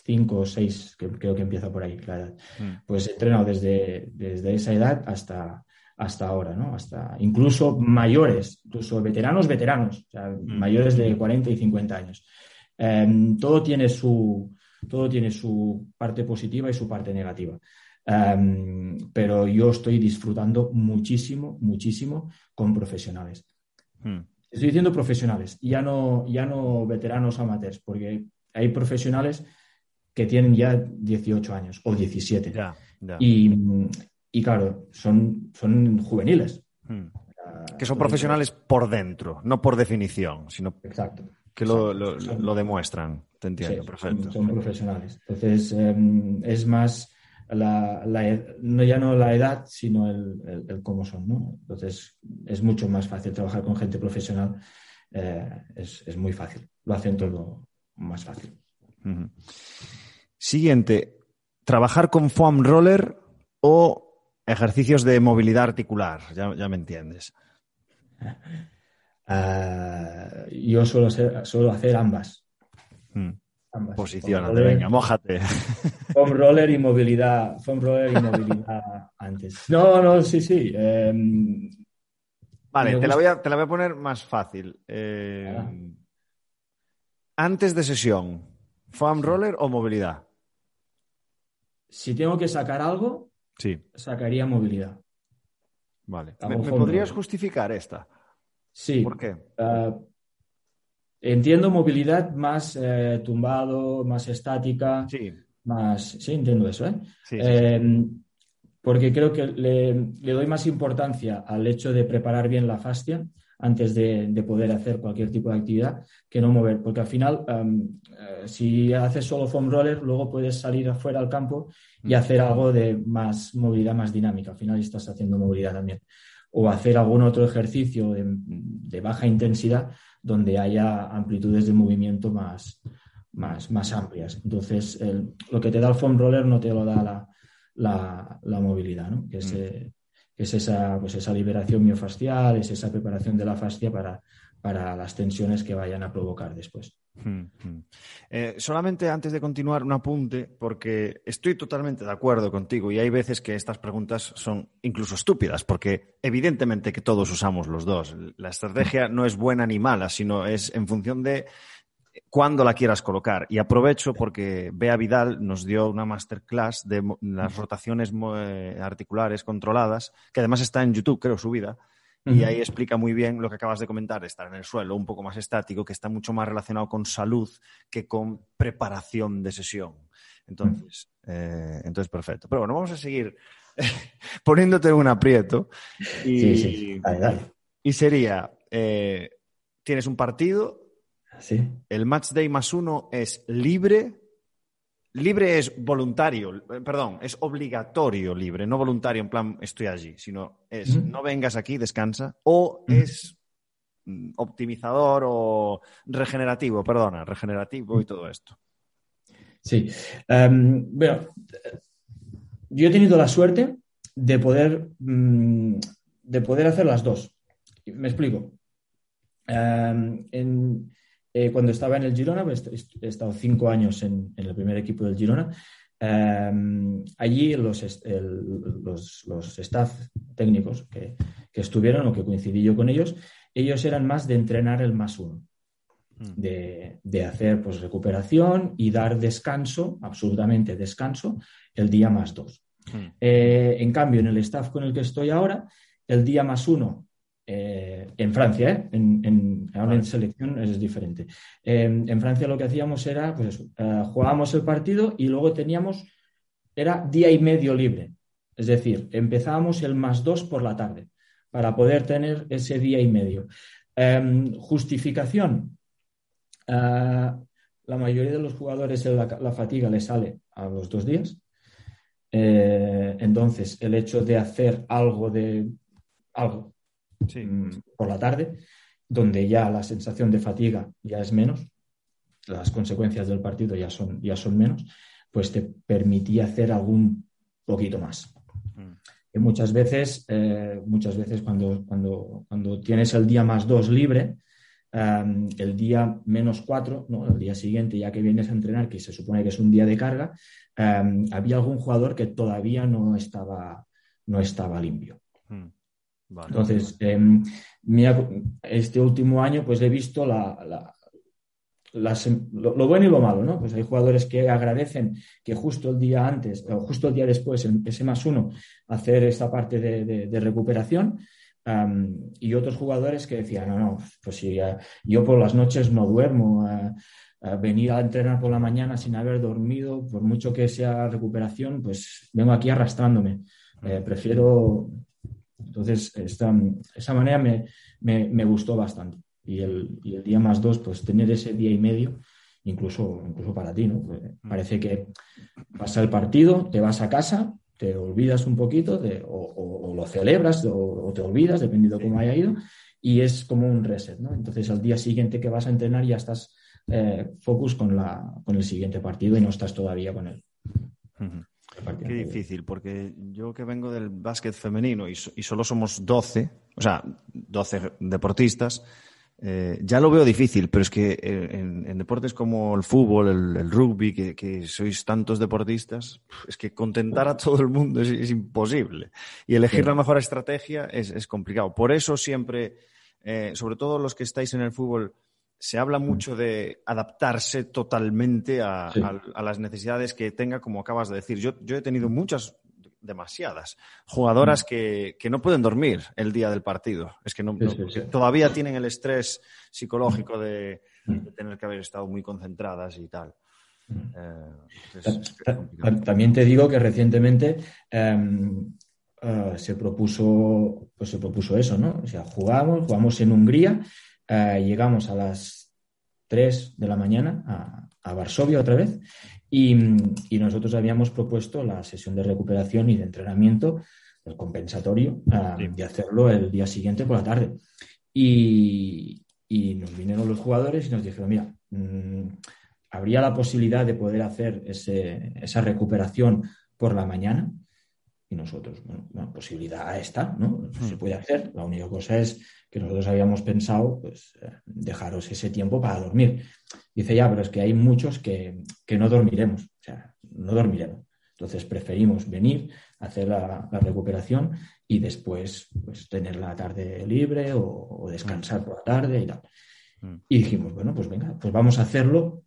5 o 6, que creo que empieza por ahí la edad. Mm. Pues he entrenado desde, desde esa edad hasta, hasta ahora, ¿no? Hasta incluso mayores, incluso veteranos, veteranos, o sea, mm. mayores de 40 y 50 años. Eh, todo, tiene su, todo tiene su parte positiva y su parte negativa. Um, pero yo estoy disfrutando muchísimo, muchísimo con profesionales. Mm. Estoy diciendo profesionales, ya no, ya no veteranos amateurs, porque hay profesionales que tienen ya 18 años o 17. Ya, ya. Y, y, claro, son, son juveniles. Hmm. Que son profesionales por dentro, no por definición, sino Exacto. que lo, lo, lo demuestran. Te entiendo, sí, perfecto. Son, son, profesionales. Entonces, eh, es más la, la, no ya no la edad, sino el, el, el, cómo son. ¿no? Entonces, es mucho más fácil trabajar con gente profesional. Eh, es, es, muy fácil. Lo hacen todo más fácil. Uh -huh. Siguiente, trabajar con foam roller o ejercicios de movilidad articular. Ya, ya me entiendes. Uh, yo suelo, ser, suelo, hacer ambas. Hmm. Ambas. Posicionate, venga, mójate. Foam roller y movilidad. Foam roller y movilidad antes. No, no, sí, sí. Eh, vale, te la, voy a, te la, voy a, poner más fácil. Eh, ah. Antes de sesión, ¿foam roller o movilidad? Si tengo que sacar algo, sí. sacaría movilidad. Vale. ¿Me, ¿Me, podrías justificar esta? Sí. ¿Por qué? Uh, entiendo movilidad más eh, tumbado, más estática. Sí. Más. Sí, entiendo eso, ¿eh? Sí, eh sí. Porque creo que le, le, doy más importancia al hecho de preparar bien la fascia antes de, de, poder hacer cualquier tipo de actividad que no mover. Porque al final, um, uh, si haces solo foam roller, luego puedes salir afuera al campo y hacer algo de más movilidad más dinámica. Al final estás haciendo movilidad también. O hacer algún otro ejercicio de, de baja intensidad donde haya amplitudes de movimiento más, más, más amplias. Entonces, el, lo que te da el foam roller no te lo da la, la, la movilidad, ¿no? que es, eh, es esa, pues esa liberación miofascial, es esa preparación de la fascia para, para las tensiones que vayan a provocar después. Hmm, hmm. Eh, solamente antes de continuar, un apunte, porque estoy totalmente de acuerdo contigo y hay veces que estas preguntas son incluso estúpidas, porque evidentemente que todos usamos los dos. La estrategia no es buena ni mala, sino es en función de cuándo la quieras colocar. Y aprovecho porque Bea Vidal nos dio una masterclass de las rotaciones eh, articulares controladas, que además está en YouTube, creo, subida. Uh -huh. Y ahí explica muy bien lo que acabas de comentar, estar en el suelo, un poco más estático, que está mucho más relacionado con salud que con preparación de sesión. Entonces, uh -huh. eh, entonces perfecto. Pero bueno, vamos a seguir poniéndote en un aprieto. Y, sí, sí. Dale, dale. y sería, eh, tienes un partido, Sí. El match day más uno es libre libre es voluntario, perdón, es obligatorio libre, no voluntario en plan estoy allí, sino es no vengas aquí, descansa, o es mm, optimizador o regenerativo, perdona, regenerativo y todo esto. Sí. Em, bueno, yo he tenido la suerte de poder, mm, de poder hacer las dos. Me explico. Em, eh, cuando estaba en el Girona, pues, he estado cinco años en, el primer equipo del Girona. Em, allí los, los, staff técnicos que, estuvieron o que coincidí yo con ellos, ellos eran más de entrenar el más uno, mm. de, hacer pues, recuperación y dar descanso, absolutamente descanso, el día más dos. Mm. Eh, en cambio, en el staff con el que estoy ahora, el día más uno eh, en Francia, ¿eh? en, ahora en selección es diferente. en Francia lo que hacíamos era, pues eh, jugábamos el partido y luego teníamos, era día y medio libre. Es decir, empezábamos el más dos por la tarde para poder tener ese día y medio. Em, justificación. la mayoría de los jugadores la, la, fatiga le sale a los dos días. entonces, el hecho de hacer algo de algo Mm, por la tarde, donde ya la sensación de fatiga ya es menos, las consecuencias del partido ya son, ya son menos, pues te permitía hacer algún poquito más. Mm. muchas veces, eh, muchas veces cuando, cuando, cuando, tienes el día más dos libre, em, el día menos cuatro, ¿no? el día siguiente, ya que vienes a entrenar, que se supone que es un día de carga, em, había algún jugador que todavía no estaba, no estaba limpio. Mm. Entonces, em, este último año, pues he visto la, lo, bueno y lo malo, ¿no? Pues hay jugadores que agradecen que justo el día antes o justo el día después, ese más uno, hacer esta parte de, recuperación. y otros jugadores que decían, no, no, pues si yo por las noches no duermo, venir a entrenar por la mañana sin haber dormido, por mucho que sea recuperación, pues vengo aquí arrastrándome. Eh, prefiero entonces, esa manera me, gustó bastante. Y el, día más dos, pues tener ese día y medio, incluso, incluso para ti, ¿no? Pues, mm. parece que pasa el partido, te vas a casa, te olvidas un poquito, o, lo celebras o, te olvidas, dependiendo de cómo haya ido, y es como un reset, ¿no? Entonces, al día siguiente que vas a entrenar ya estás eh, focus con, la, con el siguiente partido y no estás todavía con él. Qué difícil, porque yo que vengo del básquet femenino y, solo somos 12, o sea, 12 deportistas, eh, ya lo veo difícil, pero es que eh, en, deportes como el fútbol, el, rugby, que, sois tantos deportistas, es que contentar a todo el mundo es, imposible. Y elegir la mejor estrategia es, complicado. Por eso siempre, eh, sobre todo los que estáis en el fútbol, se habla mucho de adaptarse totalmente a, las necesidades que tenga, como acabas de decir. Yo, he tenido muchas, demasiadas, jugadoras que, no pueden dormir el día del partido. Es que no, todavía tienen el estrés psicológico de, tener que haber estado muy concentradas y tal. Eh, también te digo que recientemente em, eh, se propuso, pues se propuso eso, ¿no? O sea, jugamos, jugamos en Hungría eh, llegamos a las 3 de la mañana a, Varsovia otra vez y, nosotros habíamos propuesto la sesión de recuperación y de entrenamiento, el compensatorio, eh, de hacerlo el día siguiente por la tarde. Y, nos vinieron los jugadores y nos dijeron, mira, mm, habría la posibilidad de poder hacer esa recuperación por la mañana. Y nosotros, bueno, la posibilidad está, ¿no? Se hmm. puede hacer. La única cosa es que nosotros habíamos pensado, pues, eh, dejaros ese tiempo para dormir. Dice, ya, pero es que hay muchos que, no dormiremos, o sea, no dormiremos. Entonces preferimos venir, hacer la, recuperación y después pues, tener la tarde libre o, descansar por la tarde y tal. Hmm. Y dijimos, bueno, pues venga, pues vamos a hacerlo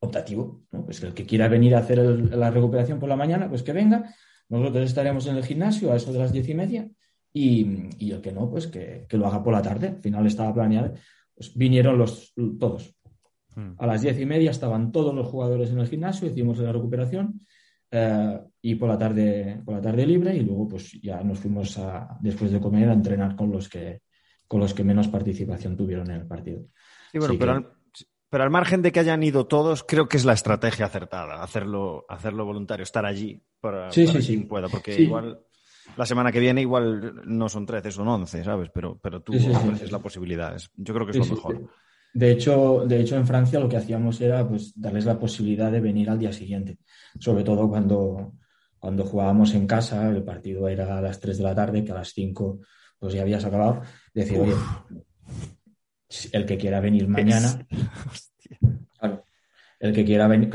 optativo, ¿no? Pues el que quiera venir a hacer la recuperación por la mañana, pues que venga. Nosotros estaremos en el gimnasio a eso de las diez y media y, el que no, pues que, lo haga por la tarde. Al final estaba planeado. Pues vinieron los todos. Hmm. A las diez y media estaban todos los jugadores en el gimnasio, hicimos la recuperación eh, y por la tarde, por la tarde libre y luego pues ya nos fuimos a, después de comer a entrenar con los que con los que menos participación tuvieron en el partido. Sí, bueno, pero Pero al margen de que hayan ido todos, creo que es la estrategia acertada, hacerlo, hacerlo voluntario, estar allí para, sí, para sí, quien pueda, porque igual la semana que viene igual no son 13, son 11, ¿sabes? Pero, pero tú ofreces la posibilidad. Yo creo que es lo mejor. De hecho, de hecho, en Francia lo que hacíamos era pues, darles la posibilidad de venir al día siguiente, sobre todo cuando, cuando jugábamos en casa, el partido era a las 3 de la tarde, que a las 5 pues ya habías acabado, decir, oye, el que quiera venir mañana, el que quiera venir,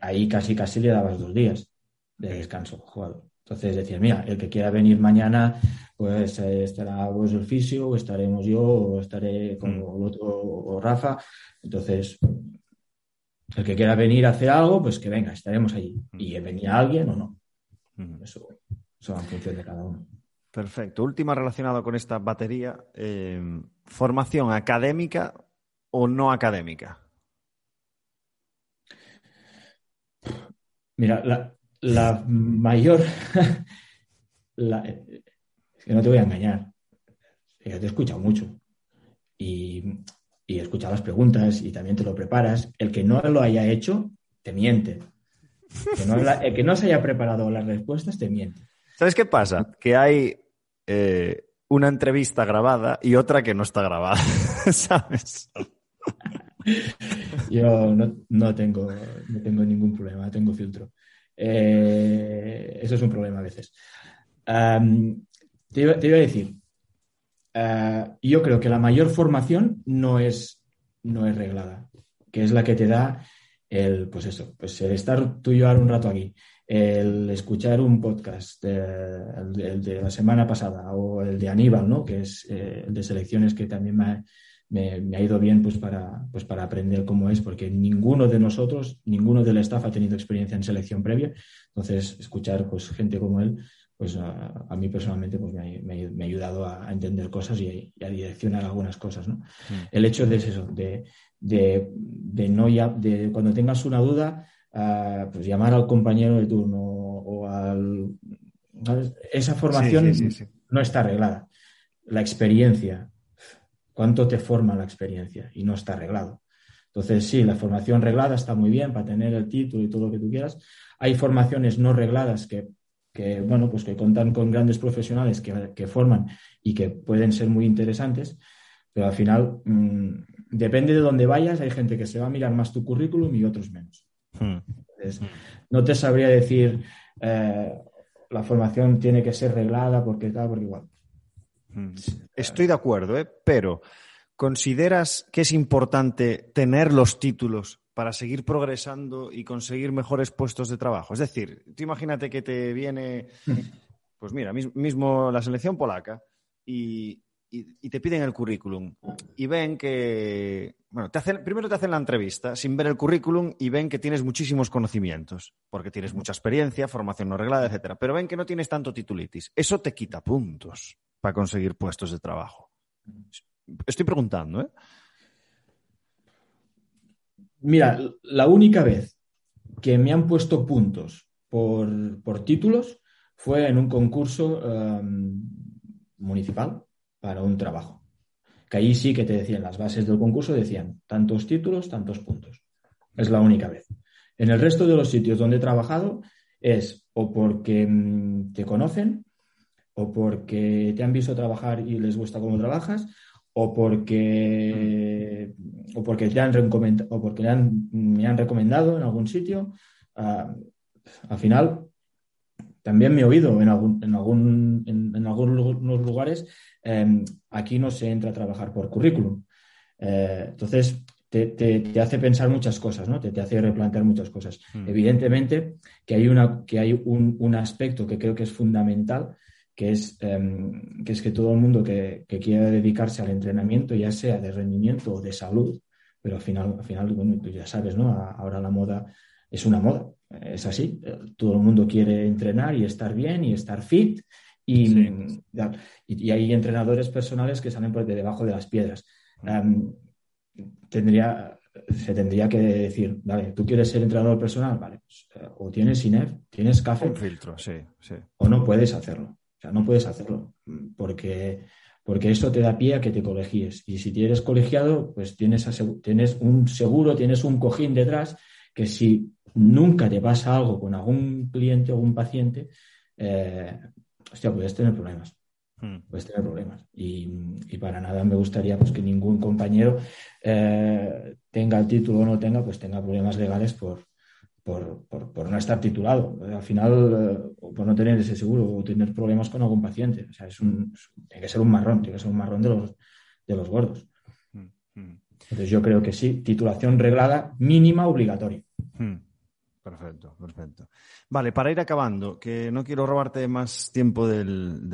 ahí casi casi le dabas dos días de descanso jugador. Entonces decir, mira, el que quiera venir mañana, pues eh, estará vos el fisio, o estaremos yo, o estaré con mm. otro, o Rafa. Entonces, el que quiera venir a hacer algo, pues que venga, estaremos allí. Mm. Y venía alguien o no. Mm. Eso, eso va en función de cada uno. Perfecto. Última relacionada con esta batería. Eh, ¿Formación académica o no académica? Mira, la, mayor. es que no te voy a engañar. Yo te he escuchado mucho. Y, y he escuchado las preguntas y también te lo preparas. El que no lo haya hecho, te miente. el que no se haya preparado las respuestas, te miente. ¿Sabes qué pasa? Que hay eh, una entrevista grabada y otra que no está grabada, ¿sabes? Yo no, tengo, no tengo ningún problema, tengo filtro. Eh, eso es un problema a veces. te, iba, a decir, eh, yo creo que la mayor formación no es, no es reglada, que es la que te da el, pues eso, pues el estar tú y yo ahora un rato aquí, el escuchar un podcast, el, de la semana pasada o el de Aníbal, ¿no? que es eh, el de selecciones que también me, ha ido bien pues para, pues para aprender cómo es, porque ninguno de nosotros, ninguno del staff ha tenido experiencia en selección previa. Entonces, escuchar pues, gente como él, pues a, mí personalmente pues, me, ha, ayudado a, entender cosas y, a direccionar algunas cosas. ¿no? Mm. El hecho de eso, de, de, de no ya, de cuando tengas una duda, pues llamar al compañero de turno o al... Esa formación no está arreglada. La experiencia, ¿cuánto te forma la experiencia? Y no está arreglado. Entonces, sí, la formación reglada está muy bien para tener el título y todo lo que tú quieras. Hay formaciones no regladas que, bueno, pues que contan con grandes profesionales que, forman y que pueden ser muy interesantes, pero al final mm, depende de dónde vayas. Hay gente que se va a mirar más tu currículum y otros menos. Hmm. Hmm. no te sabría decir eh, la formación tiene que ser reglada porque tal, porque igual. Hmm. Estoy de acuerdo, ¿eh? pero ¿consideras que es importante tener los títulos para seguir progresando y conseguir mejores puestos de trabajo? Es decir, tú imagínate que te viene, pues mira, mismo la selección polaca y, y, te piden el currículum y ven que, bueno, te hacen, primero te hacen la entrevista sin ver el currículum y ven que tienes muchísimos conocimientos, porque tienes mucha experiencia, formación no reglada, etcétera, pero ven que no tienes tanto titulitis. Eso te quita puntos para conseguir puestos de trabajo. Estoy preguntando, ¿eh? Mira, la única vez que me han puesto puntos por, títulos fue en un concurso em, municipal para un trabajo. Que allí sí que te decían las bases del concurso, decían tantos títulos, tantos puntos. Es la única vez. En el resto de los sitios donde he trabajado es o porque mm, te conocen, o porque te han visto trabajar y les gusta cómo trabajas, o porque, o porque, te han, o porque me han recomendado en algún sitio. Ah, al final, también me he oído en, algún, en, algún, en, algunos lugares, em, aquí no se entra a trabajar por currículum. Eh, entonces, te, hace pensar muchas cosas, ¿no? Te, hace replantear muchas cosas. Hmm. Evidentemente que hay, una, que hay un, aspecto que creo que es fundamental, que es, em, que, es que todo el mundo que, que quiera dedicarse al entrenamiento, ya sea de rendimiento o de salud, pero al final, al final bueno, tú ya sabes, ¿no? Ahora la moda es una moda. Es así. Todo el mundo quiere entrenar y estar bien y estar fit. Y, y, hay entrenadores personales que salen por debajo de las piedras. tendría, se tendría que decir, vale, tú quieres ser entrenador personal, vale, pues, eh, o tienes INEF, tienes café. filtro, sí, sí. O no puedes hacerlo. O sea, no puedes hacerlo. Porque porque eso te da pie a que te colegies. Y si tienes colegiado, pues tienes, tienes un seguro, tienes un cojín detrás que si nunca te pasa algo con algún cliente o algún paciente, eh, hostia, puedes tener problemas. Hmm. Puedes tener problemas. Y, para nada me gustaría pues, que ningún compañero eh, tenga el título o no tenga, pues tenga problemas legales por, por, no estar titulado. Al final, eh, por no tener ese seguro o tener problemas con algún paciente. O sea, es un, tiene que ser un marrón, tiene que ser un marrón de los, de los gordos. Hmm, hmm. Entonces yo creo que sí, titulación reglada mínima obligatoria. Perfecto, perfecto. Vale, para ir acabando, que no quiero robarte más tiempo del,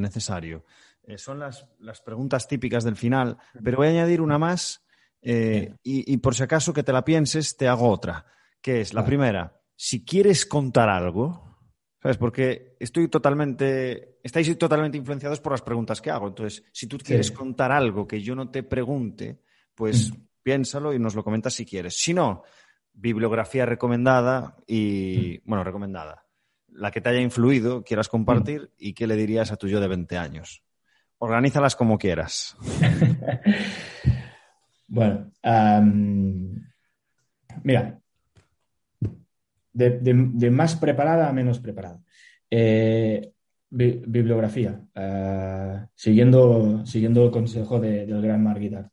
necesario. Eh, son las, preguntas típicas del final, pero voy a añadir una más eh, y, por si acaso que te la pienses, te hago otra, que es la primera. Si quieres contar algo, ¿sabes? Porque estoy totalmente, estáis totalmente influenciados por las preguntas que hago. Entonces, si tú quieres contar algo que yo no te pregunte, pues mm. piénsalo y nos lo comentas si quieres. Si no, bibliografía recomendada y, bueno, recomendada, la que te haya influido, quieras compartir y qué le dirías a tu yo de 20 años. Organízalas como quieras. bueno, mira, de, más preparada a menos preparada. Eh, bibliografía, eh, siguiendo, siguiendo el consejo del gran Marguitar.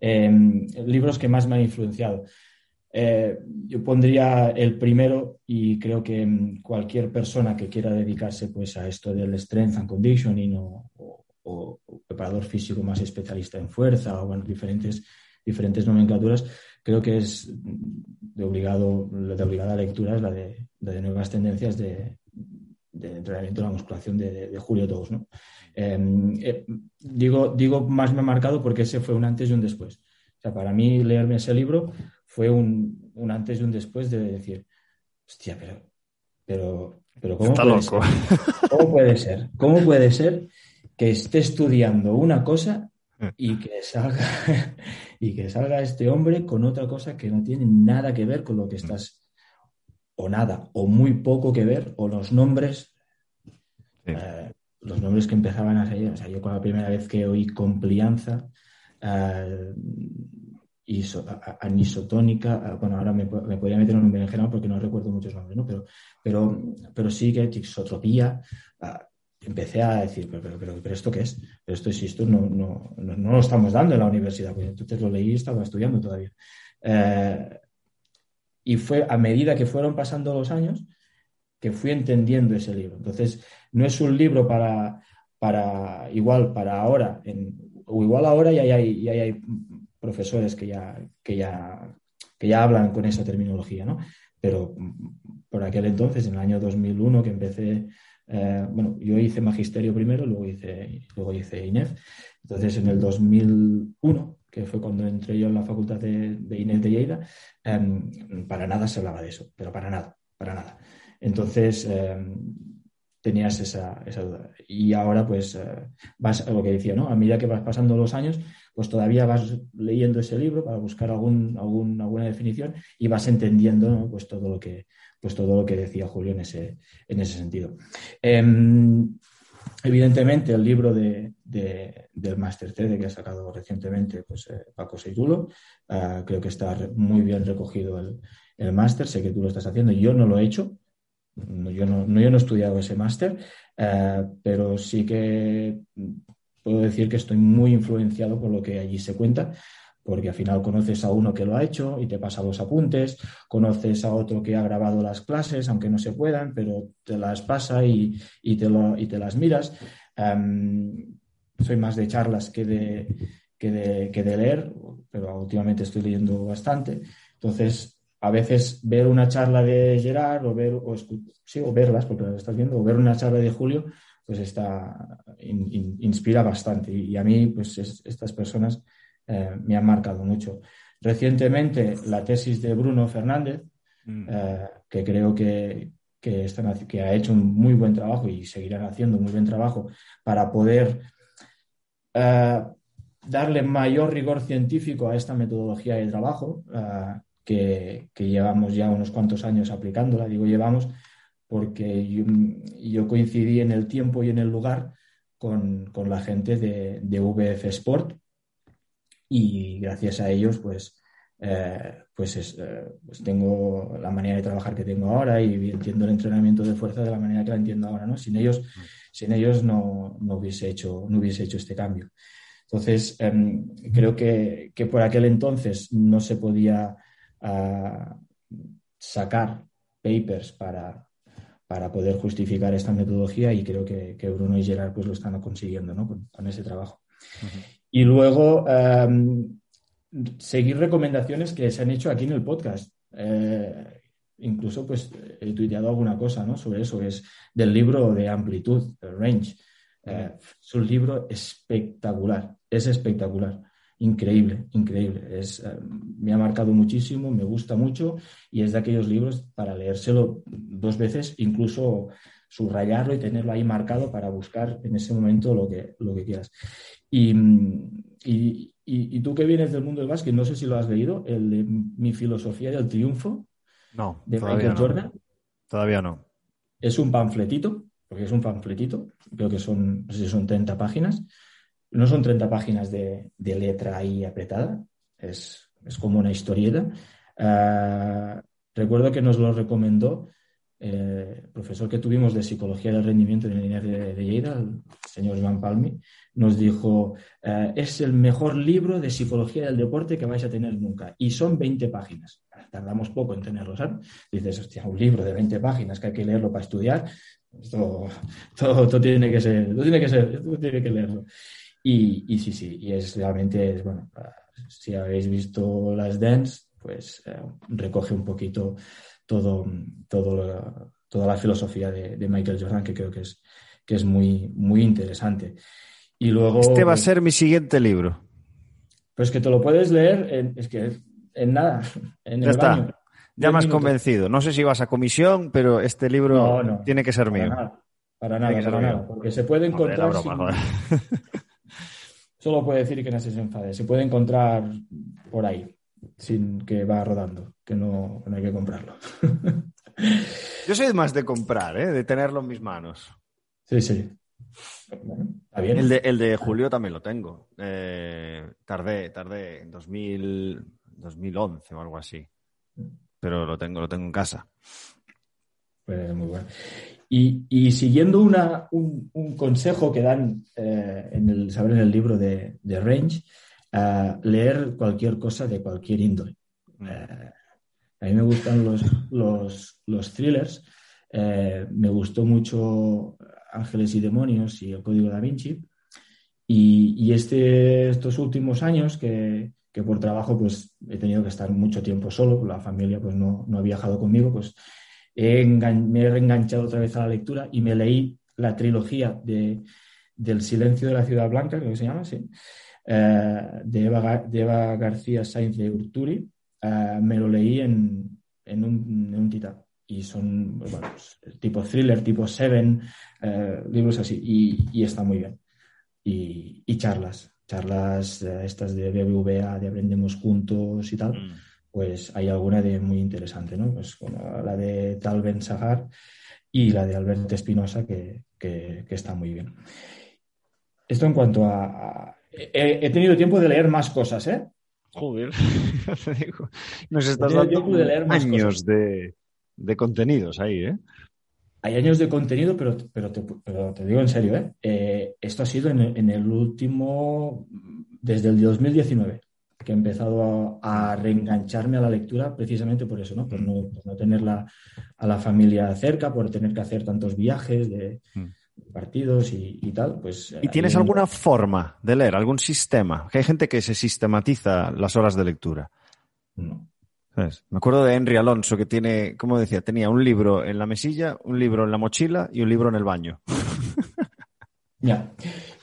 Em, libros que más me han influenciado. Eh, yo pondría el primero y creo que mm, cualquier persona que quiera dedicarse pues, a esto del strength and conditioning o, o, preparador físico más especialista en fuerza o bueno, diferentes, diferentes nomenclaturas, creo que es de, obligado, de obligada lectura es la de, de nuevas tendencias de, de, entrenamiento de la musculación de, Julio Tous. ¿no? Em, eh, digo, digo más me ha marcado porque ese fue un antes y un después. O sea, para mí leerme ese libro fue un, antes y un después de decir, hostia, pero, pero, pero ¿cómo, puede Ser? ¿cómo puede ser? ¿Cómo puede ser que esté estudiando una cosa y que salga y que salga este hombre con otra cosa que no tiene nada que ver con lo que estás o nada o muy poco que ver o los nombres eh, los nombres que empezaban a salir o sea yo con la primera vez que oí complianza eh, iso, anisotónica, bueno, ahora me, podría meter un en general porque no recuerdo muchos nombres, ¿no? Pero, pero, pero sí que tixotropía, empecé a decir, pero, pero, pero, ¿esto qué es? Pero esto, si esto no, no, no, lo estamos dando en la universidad, pues entonces lo leí y estaba estudiando todavía. Eh, y fue a medida que fueron pasando los años que fui entendiendo ese libro. Entonces, no es un libro para, para igual para ahora, o igual ahora ya hay, ya hay profesores que ya, que ya, que ya hablan con esa terminología, ¿no? Pero por aquel entonces, en el año 2001, que empecé, eh, bueno, yo hice magisterio primero, luego hice, luego hice INEF. Entonces, en el 2001, que fue cuando entré yo en la facultad de, de INEF de Lleida, em, para nada se hablaba de eso, pero para nada, para nada. Entonces, em, tenías esa, esa, duda. Y ahora, pues, eh, vas a lo que decía, ¿no? A medida que vas pasando los años, pues todavía vas leyendo ese libro para buscar algún, alguna definición y vas entendiendo pues todo lo que pues todo lo que decía Julio en ese, en ese sentido. Em, evidentemente, el libro de, del Master TED que ha sacado recientemente pues, eh, Paco Seitulo, eh, creo que está muy bien recogido el, el máster, sé que tú lo estás haciendo, yo no lo he hecho, yo no, yo no he estudiado ese máster, eh, pero sí que puedo decir que estoy muy influenciado por lo que allí se cuenta, porque al final conoces a uno que lo ha hecho y te pasa los apuntes, conoces a otro que ha grabado las clases, aunque no se puedan, pero te las pasa y, te, lo, y te, las miras. Em, soy más de charlas que de, que de, que de leer, pero últimamente estoy leyendo bastante. Entonces, a veces ver una charla de Gerard o ver o, sí, o verlas porque las estás viendo o ver una charla de Julio pues está, inspira bastante. Y, a mí, pues estas personas eh, me han marcado mucho. Recientemente, la tesis de Bruno Fernández, mm. eh, que creo que, que, están, que ha hecho un muy buen trabajo y seguirán haciendo un muy buen trabajo para poder eh, darle mayor rigor científico a esta metodología de trabajo, que, que llevamos ya unos cuantos años aplicándola. Digo, llevamos porque yo, coincidí en el tiempo y en el lugar con, la gente de, de, VF Sport y gracias a ellos pues, eh, pues, eh, pues, tengo la manera de trabajar que tengo ahora y entiendo el entrenamiento de fuerza de la manera que la entiendo ahora. ¿no? Sin ellos, sin ellos no, no, hubiese hecho, no hubiese hecho este cambio. Entonces, em, creo que, que, por aquel entonces no se podía ah, sacar papers para, para poder justificar esta metodología y creo que, Bruno y Gerard pues lo están consiguiendo ¿no? con, ese trabajo. Y luego em, seguir recomendaciones que se han hecho aquí en el podcast. Eh, incluso pues he tuiteado alguna cosa ¿no? sobre eso, es del libro de amplitud, range. Eh, es un libro espectacular, es espectacular increíble, increíble. Es, eh, me ha marcado muchísimo, me gusta mucho y es de aquellos libros para leérselo dos veces, incluso subrayarlo y tenerlo ahí marcado para buscar en ese momento lo que, lo que quieras. Y, y, y, tú que vienes del mundo del básquet, no sé si lo has leído, el de Mi filosofía del triunfo no, de Michael no. Jordan. Todavía no. Es un panfletito, porque es un panfletito, creo que son, no sé si son 30 páginas, no son 30 páginas de, letra ahí apretada, es, como una historieta. Ah, recuerdo que nos lo recomendó eh, el profesor que tuvimos de Psicología del Rendimiento en la de, de Lleida, el señor Iván Palmi, nos dijo, ah, es el mejor libro de Psicología del Deporte que vais a tener nunca. Y son 20 páginas. Tardamos poco en tenerlo, ¿sabes? Dices, hostia, un libro de 20 páginas que hay que leerlo para estudiar. Esto, todo, tiene que ser, tiene que ser, tiene que leerlo. Y, sí, sí, y es realmente, bueno, si habéis visto las Dance, pues eh, recoge un poquito todo, todo toda la filosofía de, Michael Jordan, que creo que es, que es muy, muy interesante. Y luego, este va a ser mi siguiente libro. Pues que te lo puedes leer, en, es que en nada, en ya está. Ya me has convencido. No sé si vas a comisión, pero este libro tiene que ser mío. para nada, para nada, porque se puede encontrar. Solo puede decir que no se enfade. Se puede encontrar por ahí, sin que va rodando, que no, hay que comprarlo. Yo soy más de comprar, ¿eh? de tenerlo en mis manos. Sí, sí. El de, el de Julio también lo tengo. Eh, tardé, tardé en 2011 o algo así. Pero lo tengo, lo tengo en casa. Pues muy bueno. Y, siguiendo un, consejo que dan eh, en el saber en el libro de, Range, eh, leer cualquier cosa de cualquier índole. Mm. Eh, a mí me gustan los, los, thrillers. me gustó mucho Ángeles y Demonios y El Código da Vinci. Y, este, estos últimos años que, por trabajo pues he tenido que estar mucho tiempo solo, la familia pues no, no ha viajado conmigo, pues me he reenganchado otra vez a la lectura y me leí la trilogía de, del Silencio de la Ciudad Blanca, creo que se llama, sí, eh, de, Eva, García Sainz de Urturi. Eh, me lo leí en, en un, en titán. Y son bueno, pues, tipo thriller, tipo Seven, eh, libros así. Y, está muy bien. Y, charlas, charlas estas de BBVA, de Aprendemos Juntos y tal. Mm pues hay alguna de muy interesante, ¿no? Pues la de Tal Ben Sahar y la de Alberto Espinosa, que, está muy bien. Esto en cuanto a... he, tenido tiempo de leer más cosas, ¿eh? Joder, nos estás dando de leer años de, contenidos ahí, ¿eh? Hay años de contenido, pero, pero, te, digo en serio, ¿eh? eh esto ha sido en en el último, desde el 2019 que he empezado a, reengancharme a la lectura precisamente por eso, ¿no? Por no, no tener a la familia cerca, por tener que hacer tantos viajes de mm. partidos y, tal. Pues, ¿Y tienes alguna forma de leer, algún sistema? Que hay gente que se sistematiza las horas de lectura. No. Me acuerdo de Henry Alonso que tiene, como decía, tenía un libro en la mesilla, un libro en la mochila y un libro en el baño. Ya.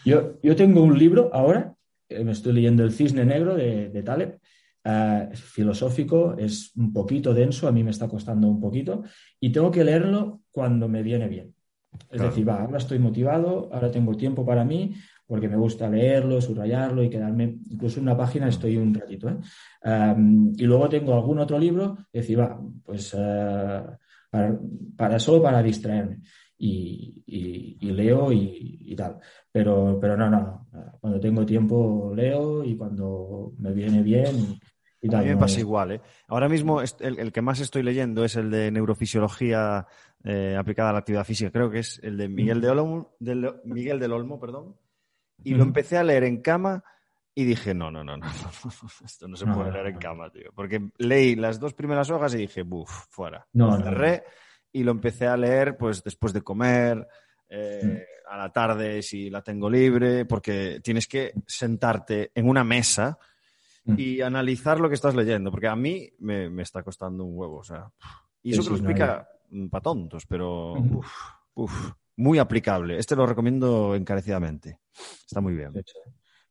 Yo, yo tengo un libro ahora me estoy leyendo El Cisne Negro de, de Taleb. Eh, es filosófico, es un poquito denso, a mí me está costando un poquito, y tengo que leerlo cuando me viene bien. Es decir, va, ahora estoy motivado, ahora tengo tiempo para mí, porque me gusta leerlo, subrayarlo y quedarme, incluso en una página estoy un ratito. ¿eh? y luego tengo algún otro libro, es decir, va, pues eh, para, solo para distraerme. Y, leo y, tal. Pero, pero no, no, cuando tengo tiempo leo y cuando me viene bien y, tal. A mí me pasa igual, ¿eh? Ahora mismo el, que más estoy leyendo es el de neurofisiología eh, aplicada a la actividad física. Creo que es el de Miguel, de Olmo, del, Miguel del Olmo, perdón. Y lo empecé a leer en cama y dije, no, no, no, no, esto no se puede leer en cama, tío. Porque leí las dos primeras hojas y dije, buf, fuera. No, cerré y lo empecé a leer pues después de comer, eh, a la tarde si la tengo libre, porque tienes que sentarte en una mesa mm. y analizar lo que estás leyendo, porque a mí me, está costando un huevo, o sea. Y eso que lo explica para tontos, pero muy aplicable. Este lo recomiendo encarecidamente. Está muy bien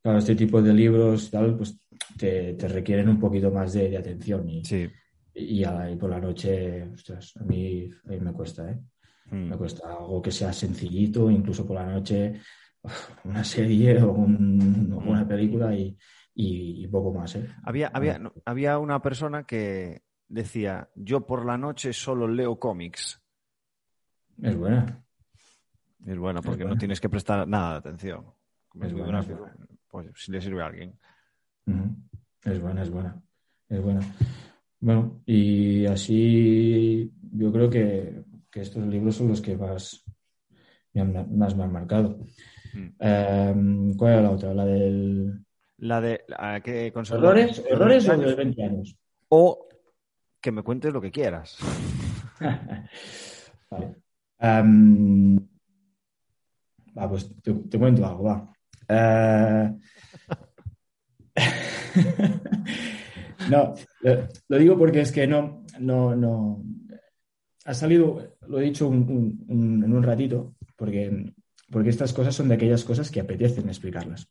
claro, este tipo de libros tal, pues te, requieren un poquito más de, atención. Y, sí. Y, por la noche, ostras, a mí, me cuesta, ¿eh? Hmm. Me cuesta algo que sea sencillito, incluso por la noche, una serie o, una película y, poco más. ¿eh? Había, había, había una persona que decía, yo por la noche solo leo cómics. Es buena. Es buena porque no tienes que prestar nada de atención. Es, muy buena pues si le sirve a alguien. Es buena, es buena. Es buena. Bueno, y así yo creo que, estos libros son los que más me han, más me han marcado. Mm. Em, ¿Cuál era la otra? La del. La de. que ¿Errores, ¿Errores o de 20 años? O que me cuentes lo que quieras. vale. Em, va, pues te, cuento algo, va. Eh, no, lo, digo porque es que no, no, no. Ha salido, lo he dicho en un ratito, porque, porque estas cosas son de aquellas cosas que apetecen explicarlas.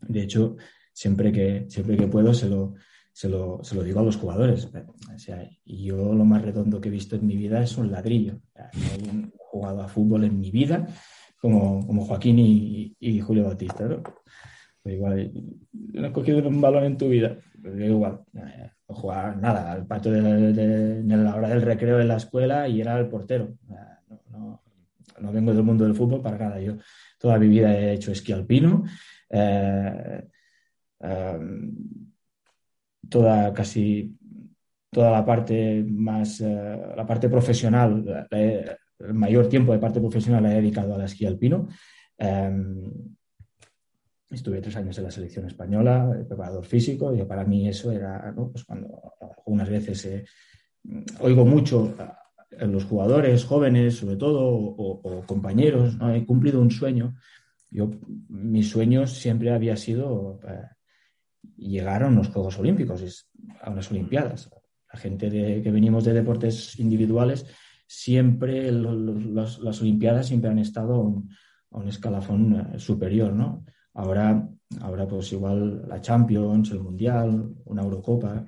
De hecho, siempre que, siempre que puedo se lo, se lo, se lo digo a los jugadores. O sea, yo lo más redondo que he visto en mi vida es un ladrillo. No he jugado a fútbol en mi vida como, como Joaquín y, Julio Bautista. ¿no? Igual, no has cogido un balón en tu vida. Pues igual, no jugar nada, al patio de, en la hora del recreo en la escuela y era el portero. No, no, vengo del mundo del fútbol para nada. Yo toda mi vida he hecho esquí alpino. Eh, em, toda casi toda la parte más eh, la parte profesional el mayor tiempo de parte profesional la he dedicado al esquí alpino. Estuve tres años en la selección española, preparador físico, y para mí eso era, pues cuando algunas veces eh, oigo mucho en los jugadores jóvenes, sobre todo, o, compañeros, ¿no? he cumplido un sueño. Yo, mi sueño siempre había sido eh, llegar a unos Juegos Olímpicos, a unas Olimpiadas. La gente que venimos de deportes individuales siempre las Olimpiadas siempre han estado a un, escalafón eh, superior, ¿no? Ahora, ahora pues igual la Champions, el Mundial, una Eurocopa,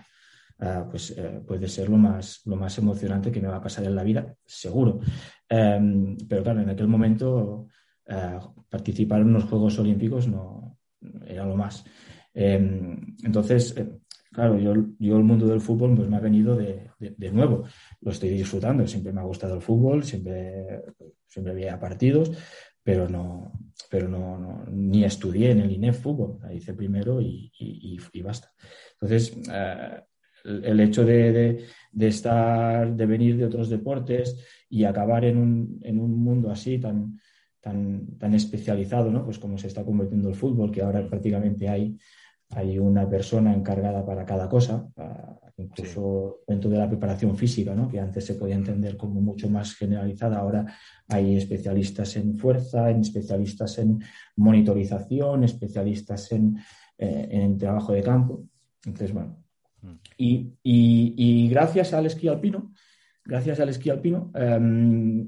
eh, pues eh, puede ser lo más, lo más emocionante que me va a pasar en la vida, seguro. Em, pero claro, en aquel momento participar en los Juegos Olímpicos no era lo más. Em, entonces, claro, yo, yo el mundo del fútbol pues me ha venido de, de, nuevo. Lo estoy disfrutando, siempre me ha gustado el fútbol, siempre, siempre había partidos, pero no, pero no, ni estudié en el INEF fútbol, la hice primero y, y, basta. Entonces, eh, el, hecho de, de, estar, de venir de otros deportes y acabar en un, en un mundo así tan, tan, tan especializado, ¿no? Pues como se está convirtiendo el fútbol, que ahora prácticamente hay hay una persona encargada para cada cosa, incluso dentro de la preparación física, ¿no? que antes se podía entender como mucho más generalizada, ahora hay especialistas en fuerza, en especialistas en monitorización, especialistas en, eh, trabajo de campo. Entonces, bueno, mm. y, gracias al esquí alpino, gracias al esquí alpino, em,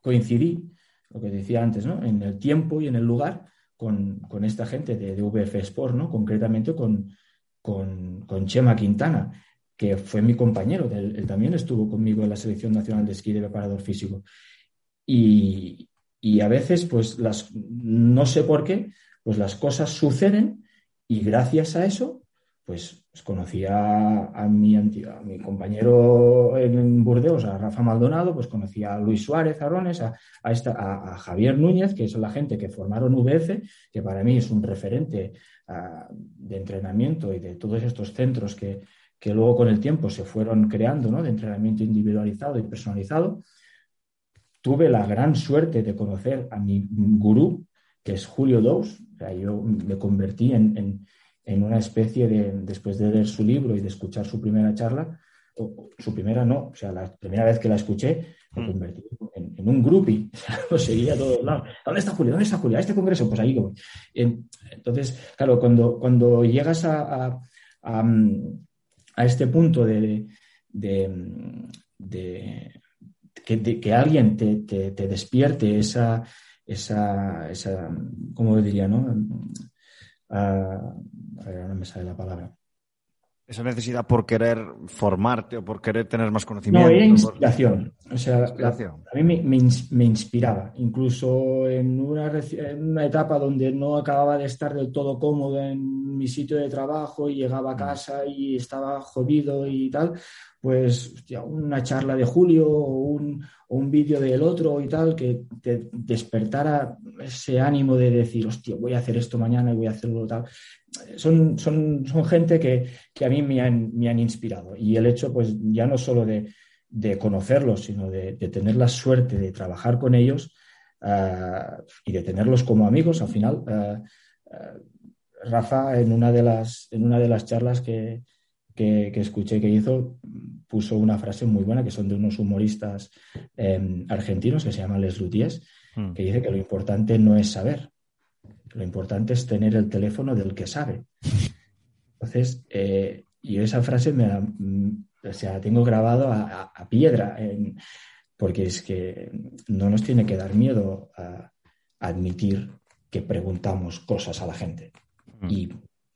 coincidí, lo que decía antes, ¿no? en el tiempo y en el lugar con, esta gente de, VF Sport, ¿no? concretamente con, con, Chema Quintana, que fue mi compañero, él, también estuvo conmigo en la Selección Nacional de Esquí de Preparador Físico. Y, a veces, pues las, no sé por qué, pues las cosas suceden y gracias a eso, pues, conocía a mi, a mi compañero en Burdeos, a Rafa Maldonado, pues conocía a Luis Suárez Arrones, a, a, Javier Núñez, que es la gente que formaron VF, que para mí es un referente ah, de entrenamiento y de todos estos centros que, que luego con el tiempo se fueron creando, ¿no? de entrenamiento individualizado y personalizado. Tuve la gran suerte de conocer a mi gurú, que es Julio Dous. O sea, yo me convertí en una especie de, después de leer su libro y de escuchar su primera charla, o, su primera no, o sea, la primera vez que la escuché, me mm. convertí en, un groupie, lo seguía a todos lados. ¿Dónde está Julio? ¿Dónde está Julio? ¿A este congreso? Pues ahí voy. Entonces, claro, cuando, cuando llegas a, a, este punto de, de, que, que, alguien te, te, te despierte esa, esa, esa, ¿cómo diría, no? No me sale la palabra. Esa necesidad por querer formarte o por querer tener más conocimiento. No, era inspiración. O sea, a mí me, inspiraba. Incluso en una, en una, etapa donde no acababa de estar del todo cómodo en mi sitio de trabajo y llegaba a mm. casa y estaba jodido y tal, pues una charla de Julio o un, un vídeo del otro y tal, que te despertara ese ánimo de decir, hostia, voy a hacer esto mañana y voy a hacerlo tal. Son, son, son gente que, que, a mí me han, me han, inspirado. Y el hecho, pues, ya no solo de, de conocerlos, sino de, tener la suerte de trabajar con ellos uh, y de tenerlos como amigos, al final. Uh, uh, Rafa, en una de las, en una de las charlas que, que, escuché que hizo puso una frase muy buena que son de unos humoristas em, argentinos que se llaman Les Luties, hmm. que dice que lo importante no es saber, lo importante es tener el teléfono del que sabe. Entonces, eh, yo esa frase me la, mm, o sea, tengo grabado a, piedra, porque es que no nos tiene que dar miedo a, admitir que preguntamos cosas a la gente. Hmm. Y,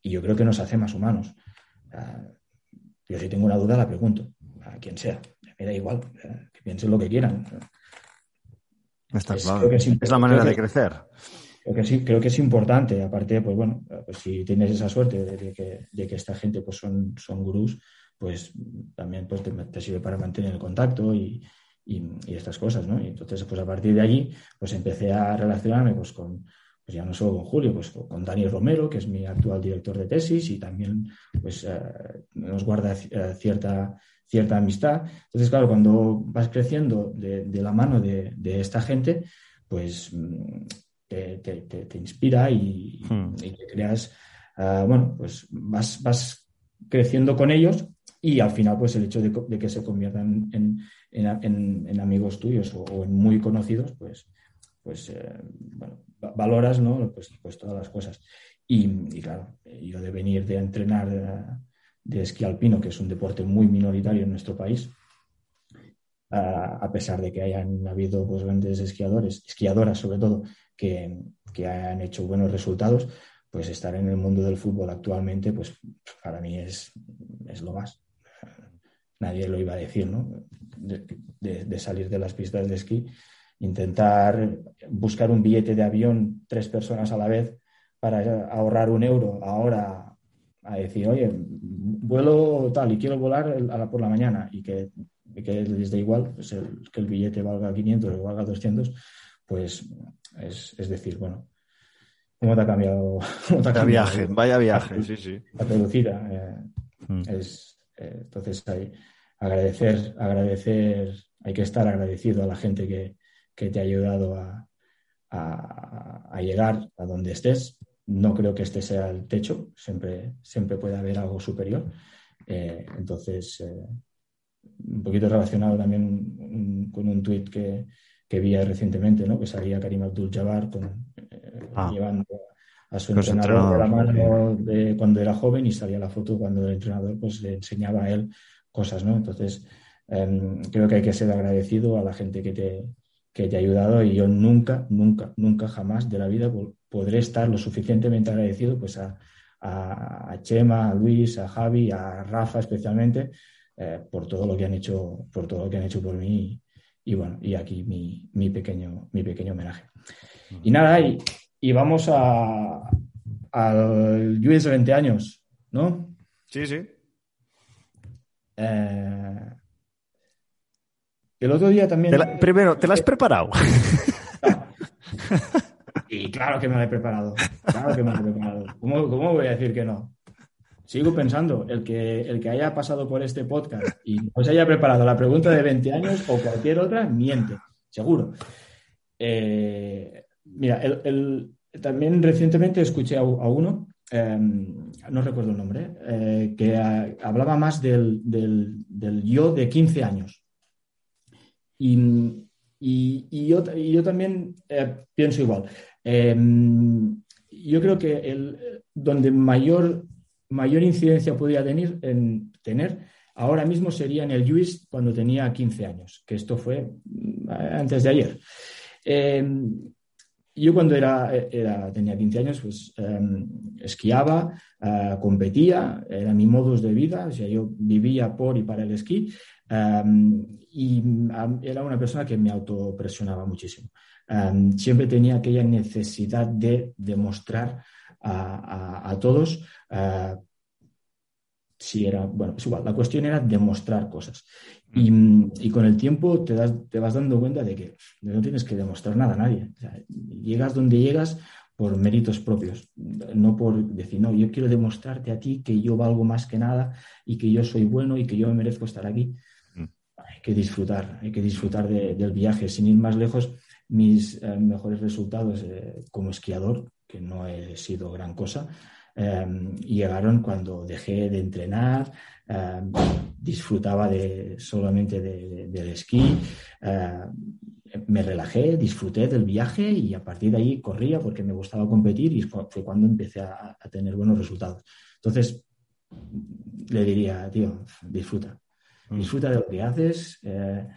yo creo que nos hace más humanos. Yo si tengo una duda la pregunto a quien sea. Me da igual, que piensen lo que quieran. Está es, claro. es, la manera de crecer. Creo que sí, creo que es importante. Aparte, pues bueno, pues si tienes esa suerte de que, de que esta gente pues son, son gurús, pues también pues, te, sirve para mantener el contacto y, y, y, estas cosas, ¿no? Y entonces, pues a partir de allí, pues empecé a relacionarme pues con, pues ya no solo con Julio, pues con Dani Romero, que es mi actual director de tesis y también pues eh, nos guarda eh, cierta, cierta amistad. Entonces, claro, cuando vas creciendo de, la mano de, esta gente, pues mm, te, inspira y, hmm. te creas, eh, bueno, pues vas, vas creciendo con ellos y al final, pues el hecho de, que se conviertan en, en, amigos tuyos o, en muy conocidos, pues, pues bueno, valoras ¿no? pues, pues todas las cosas. Y, claro, yo de venir de entrenar de, esquí alpino, que es un deporte muy minoritario en nuestro país, a, pesar de que hayan habido pues, grandes esquiadores, esquiadoras sobre todo, que, que han hecho buenos resultados, pues estar en el mundo del fútbol actualmente, pues para mí es, es lo más. Nadie lo iba a decir, ¿no? De, salir de las pistas de esquí intentar buscar un billete de avión tres personas a la vez para ahorrar un euro ahora a decir, oye, vuelo tal y quiero volar por la mañana y que, que les dé igual pues que el billete valga 500 o valga 200, pues es, decir, bueno, ¿cómo te ha cambiado? vaya viaje, vaya viaje, sí, sí. La producida. Eh, mm. es, eh, entonces, hay, agradecer, agradecer, hay que estar agradecido a la gente que, que te ha ayudado a, llegar a donde estés. No creo que este sea el techo, siempre, siempre puede haber algo superior. Eh, entonces, eh, un poquito relacionado también con un tuit que, que vi recientemente, ¿no? que salía Karim Abdul-Jabbar eh, ah. llevando a su entrenador de la mano de cuando era joven y salía la foto cuando el entrenador pues, le enseñaba a él cosas. ¿no? Entonces, em, creo que hay que ser agradecido a la gente que te, que te ha ayudado y yo nunca, nunca, nunca jamás de la vida podré estar lo suficientemente agradecido pues a, a, Chema, a Luis, a Javi, a Rafa especialmente eh, por todo lo que han hecho, por todo lo que han hecho por mí y, bueno, y aquí mi, mi, pequeño, mi pequeño homenaje. Y nada, y, y vamos a, al US de 20 años, ¿no? Sí, sí. Eh, el otro día también... primero, ¿te la has preparado? Y claro que me la he preparado. Claro que me la he preparado. ¿Cómo, ¿Cómo, voy a decir que no? Sigo pensando, el que, el que haya pasado por este podcast y no se haya preparado la pregunta de 20 años o cualquier otra, miente, seguro. Eh, mira, el, también recientemente escuché a, uno, em, no recuerdo el nombre, eh, que hablaba más del, del, del, yo de 15 años. Y, y, yo, y yo, también eh, pienso igual. Em, yo creo que el, donde mayor, mayor incidencia podría tener, en, tener ahora mismo sería en el Lluís cuando tenía 15 años, que esto fue mm, antes de ayer. Em, yo cuando era, era, tenía 15 años, pues em, esquiaba, uh, competía, era mi modus de vida, o sea, yo vivía por y para el esquí y era una persona que me autopresionaba muchísimo. Siempre tenía aquella necesidad de demostrar a, todos uh, si era, bueno, es igual, la cuestión era demostrar cosas. Mm. Y, con el tiempo te, das, te, vas dando cuenta de que no tienes que demostrar nada a nadie. llegas donde llegas por méritos propios, no por decir, no, yo quiero demostrarte a ti que yo valgo más que nada y que yo soy bueno y que yo me merezco estar aquí. Mm. Hay que disfrutar, hay que disfrutar del viaje. Sin ir más lejos, mis eh, mejores resultados eh, como esquiador, que no he sido gran cosa, em, llegaron cuando dejé de entrenar, em, disfrutaba de, solamente del esquí, em, me relajé, disfruté del viaje y a partir de ahí corría porque me gustaba competir y fue cuando empecé a, a tener buenos resultados. Entonces, le diría, tío, disfruta. Mm. Disfruta de lo que haces. Eh,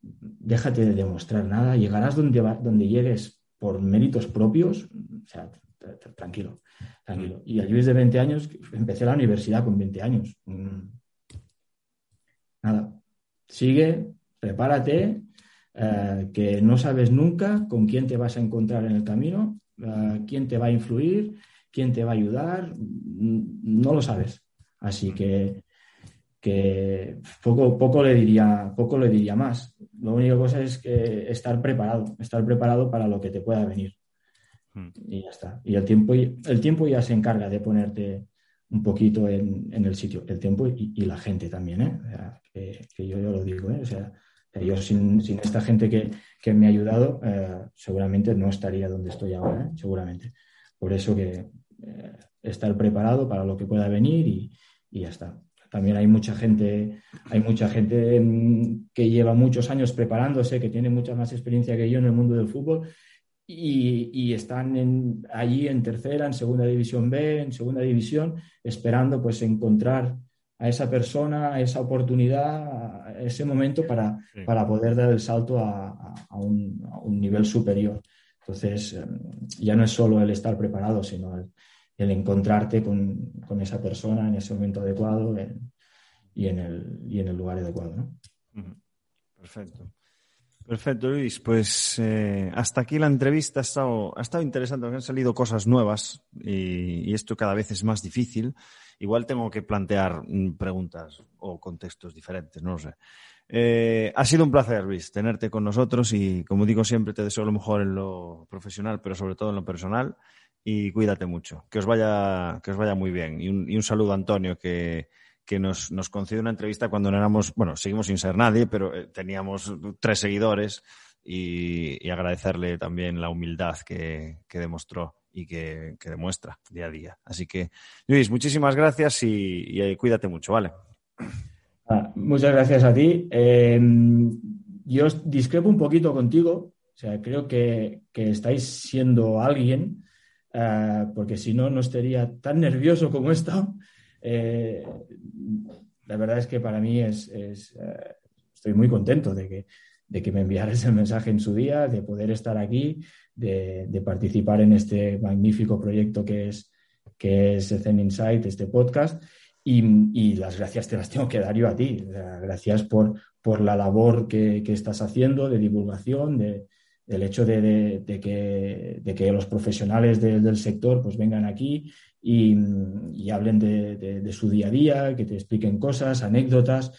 déjate de demostrar nada, llegarás donde, donde llegues por méritos propios, o sea, tranquilo, tranquilo. Y a Luis de 20 años, empecé la universidad con 20 años. Mm. Nada, sigue, prepárate, eh, que no sabes nunca con quién te vas a encontrar en el camino, eh, quién te va a influir, quién te va a ayudar, mm, no lo sabes. Así que que poco, poco, le diría, poco le diría más. Lo única cosa es que estar preparado, estar preparado para lo que te pueda venir. Hmm. Y ya está. Y el tiempo, el tiempo ya se encarga de ponerte un poquito en, el sitio, el tiempo y, la gente también, ¿eh? que, yo, lo digo, ¿eh? O sea, yo sin, esta gente que, me ha ayudado, eh, seguramente no estaría donde estoy ahora, ¿eh? seguramente. Por eso que estar preparado para lo que pueda venir y, y ya está. También hay mucha gente, hay mucha gente mm, que lleva muchos años preparándose, que tiene mucha más experiencia que yo en el mundo del fútbol y, están allí en tercera, en segunda división B, en segunda división, esperando pues encontrar a esa persona, a esa oportunidad, a ese momento para, para poder dar el salto a, un, nivel superior. Entonces, em, ya no es solo el estar preparado, sino el, el encontrarte con, esa persona en ese momento adecuado y, en el, y en el lugar adecuado. ¿no? Perfecto. Perfecto, Luis. Pues eh, hasta aquí la entrevista ha estado, ha estado interesante, han salido cosas nuevas y, esto cada vez es más difícil. Igual tengo que plantear mm, preguntas o contextos diferentes, no lo sé. Eh, ha sido un placer, Luis, tenerte con nosotros y, como digo siempre, te deseo lo mejor en lo profesional, pero sobre todo en lo personal y cuídate mucho. Que os vaya, que os vaya muy bien. Y un, saludo a Antonio, que, nos, nos, concedió una entrevista cuando no éramos, bueno, seguimos sin ser nadie, pero eh, teníamos tres seguidores y, agradecerle también la humildad que, demostró y que, demuestra día a día. Así que, Luis, muchísimas gracias y, eh, cuídate mucho, ¿vale? Ah, muchas gracias a ti. Em, yo discrepo un poquito contigo. O sea, creo que, que estáis siendo alguien eh, porque si no, no estaría tan nervioso como esto. Eh, la verdad es que para mí es, eh, estoy muy contento de que, de que me enviaras el mensaje en su día, de poder estar aquí, de, participar en este magnífico proyecto que es, que es Zen Insight, este podcast. Y, las gracias te las tengo que dar yo a ti. gracias por, por la labor que, que, estás haciendo de divulgación, de, el hecho de, que, los profesionales del sector pues vengan aquí y, hablen de, su día a día, que te expliquen cosas, anécdotas,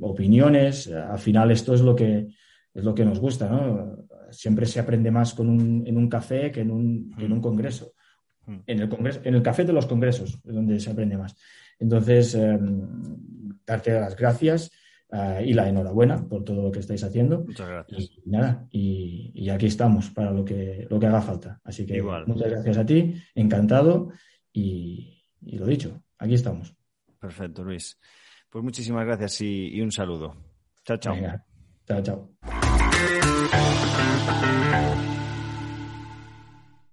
opiniones. Al final esto es lo que, es lo que nos gusta, ¿no? Siempre se aprende más con un, en un café que en un, en un congreso. Mm. En el, congreso, en el café de los congresos es donde se aprende más. Entonces, em, darte las gracias eh, y la enhorabuena por todo lo que estáis haciendo. Muchas gracias. Y nada, y, aquí estamos para lo que, lo que haga falta. Así que muchas gracias a ti, encantado y, lo dicho, aquí estamos. Perfecto, Luis. Pues muchísimas gracias y, un saludo. Chao, chao. chao, chao.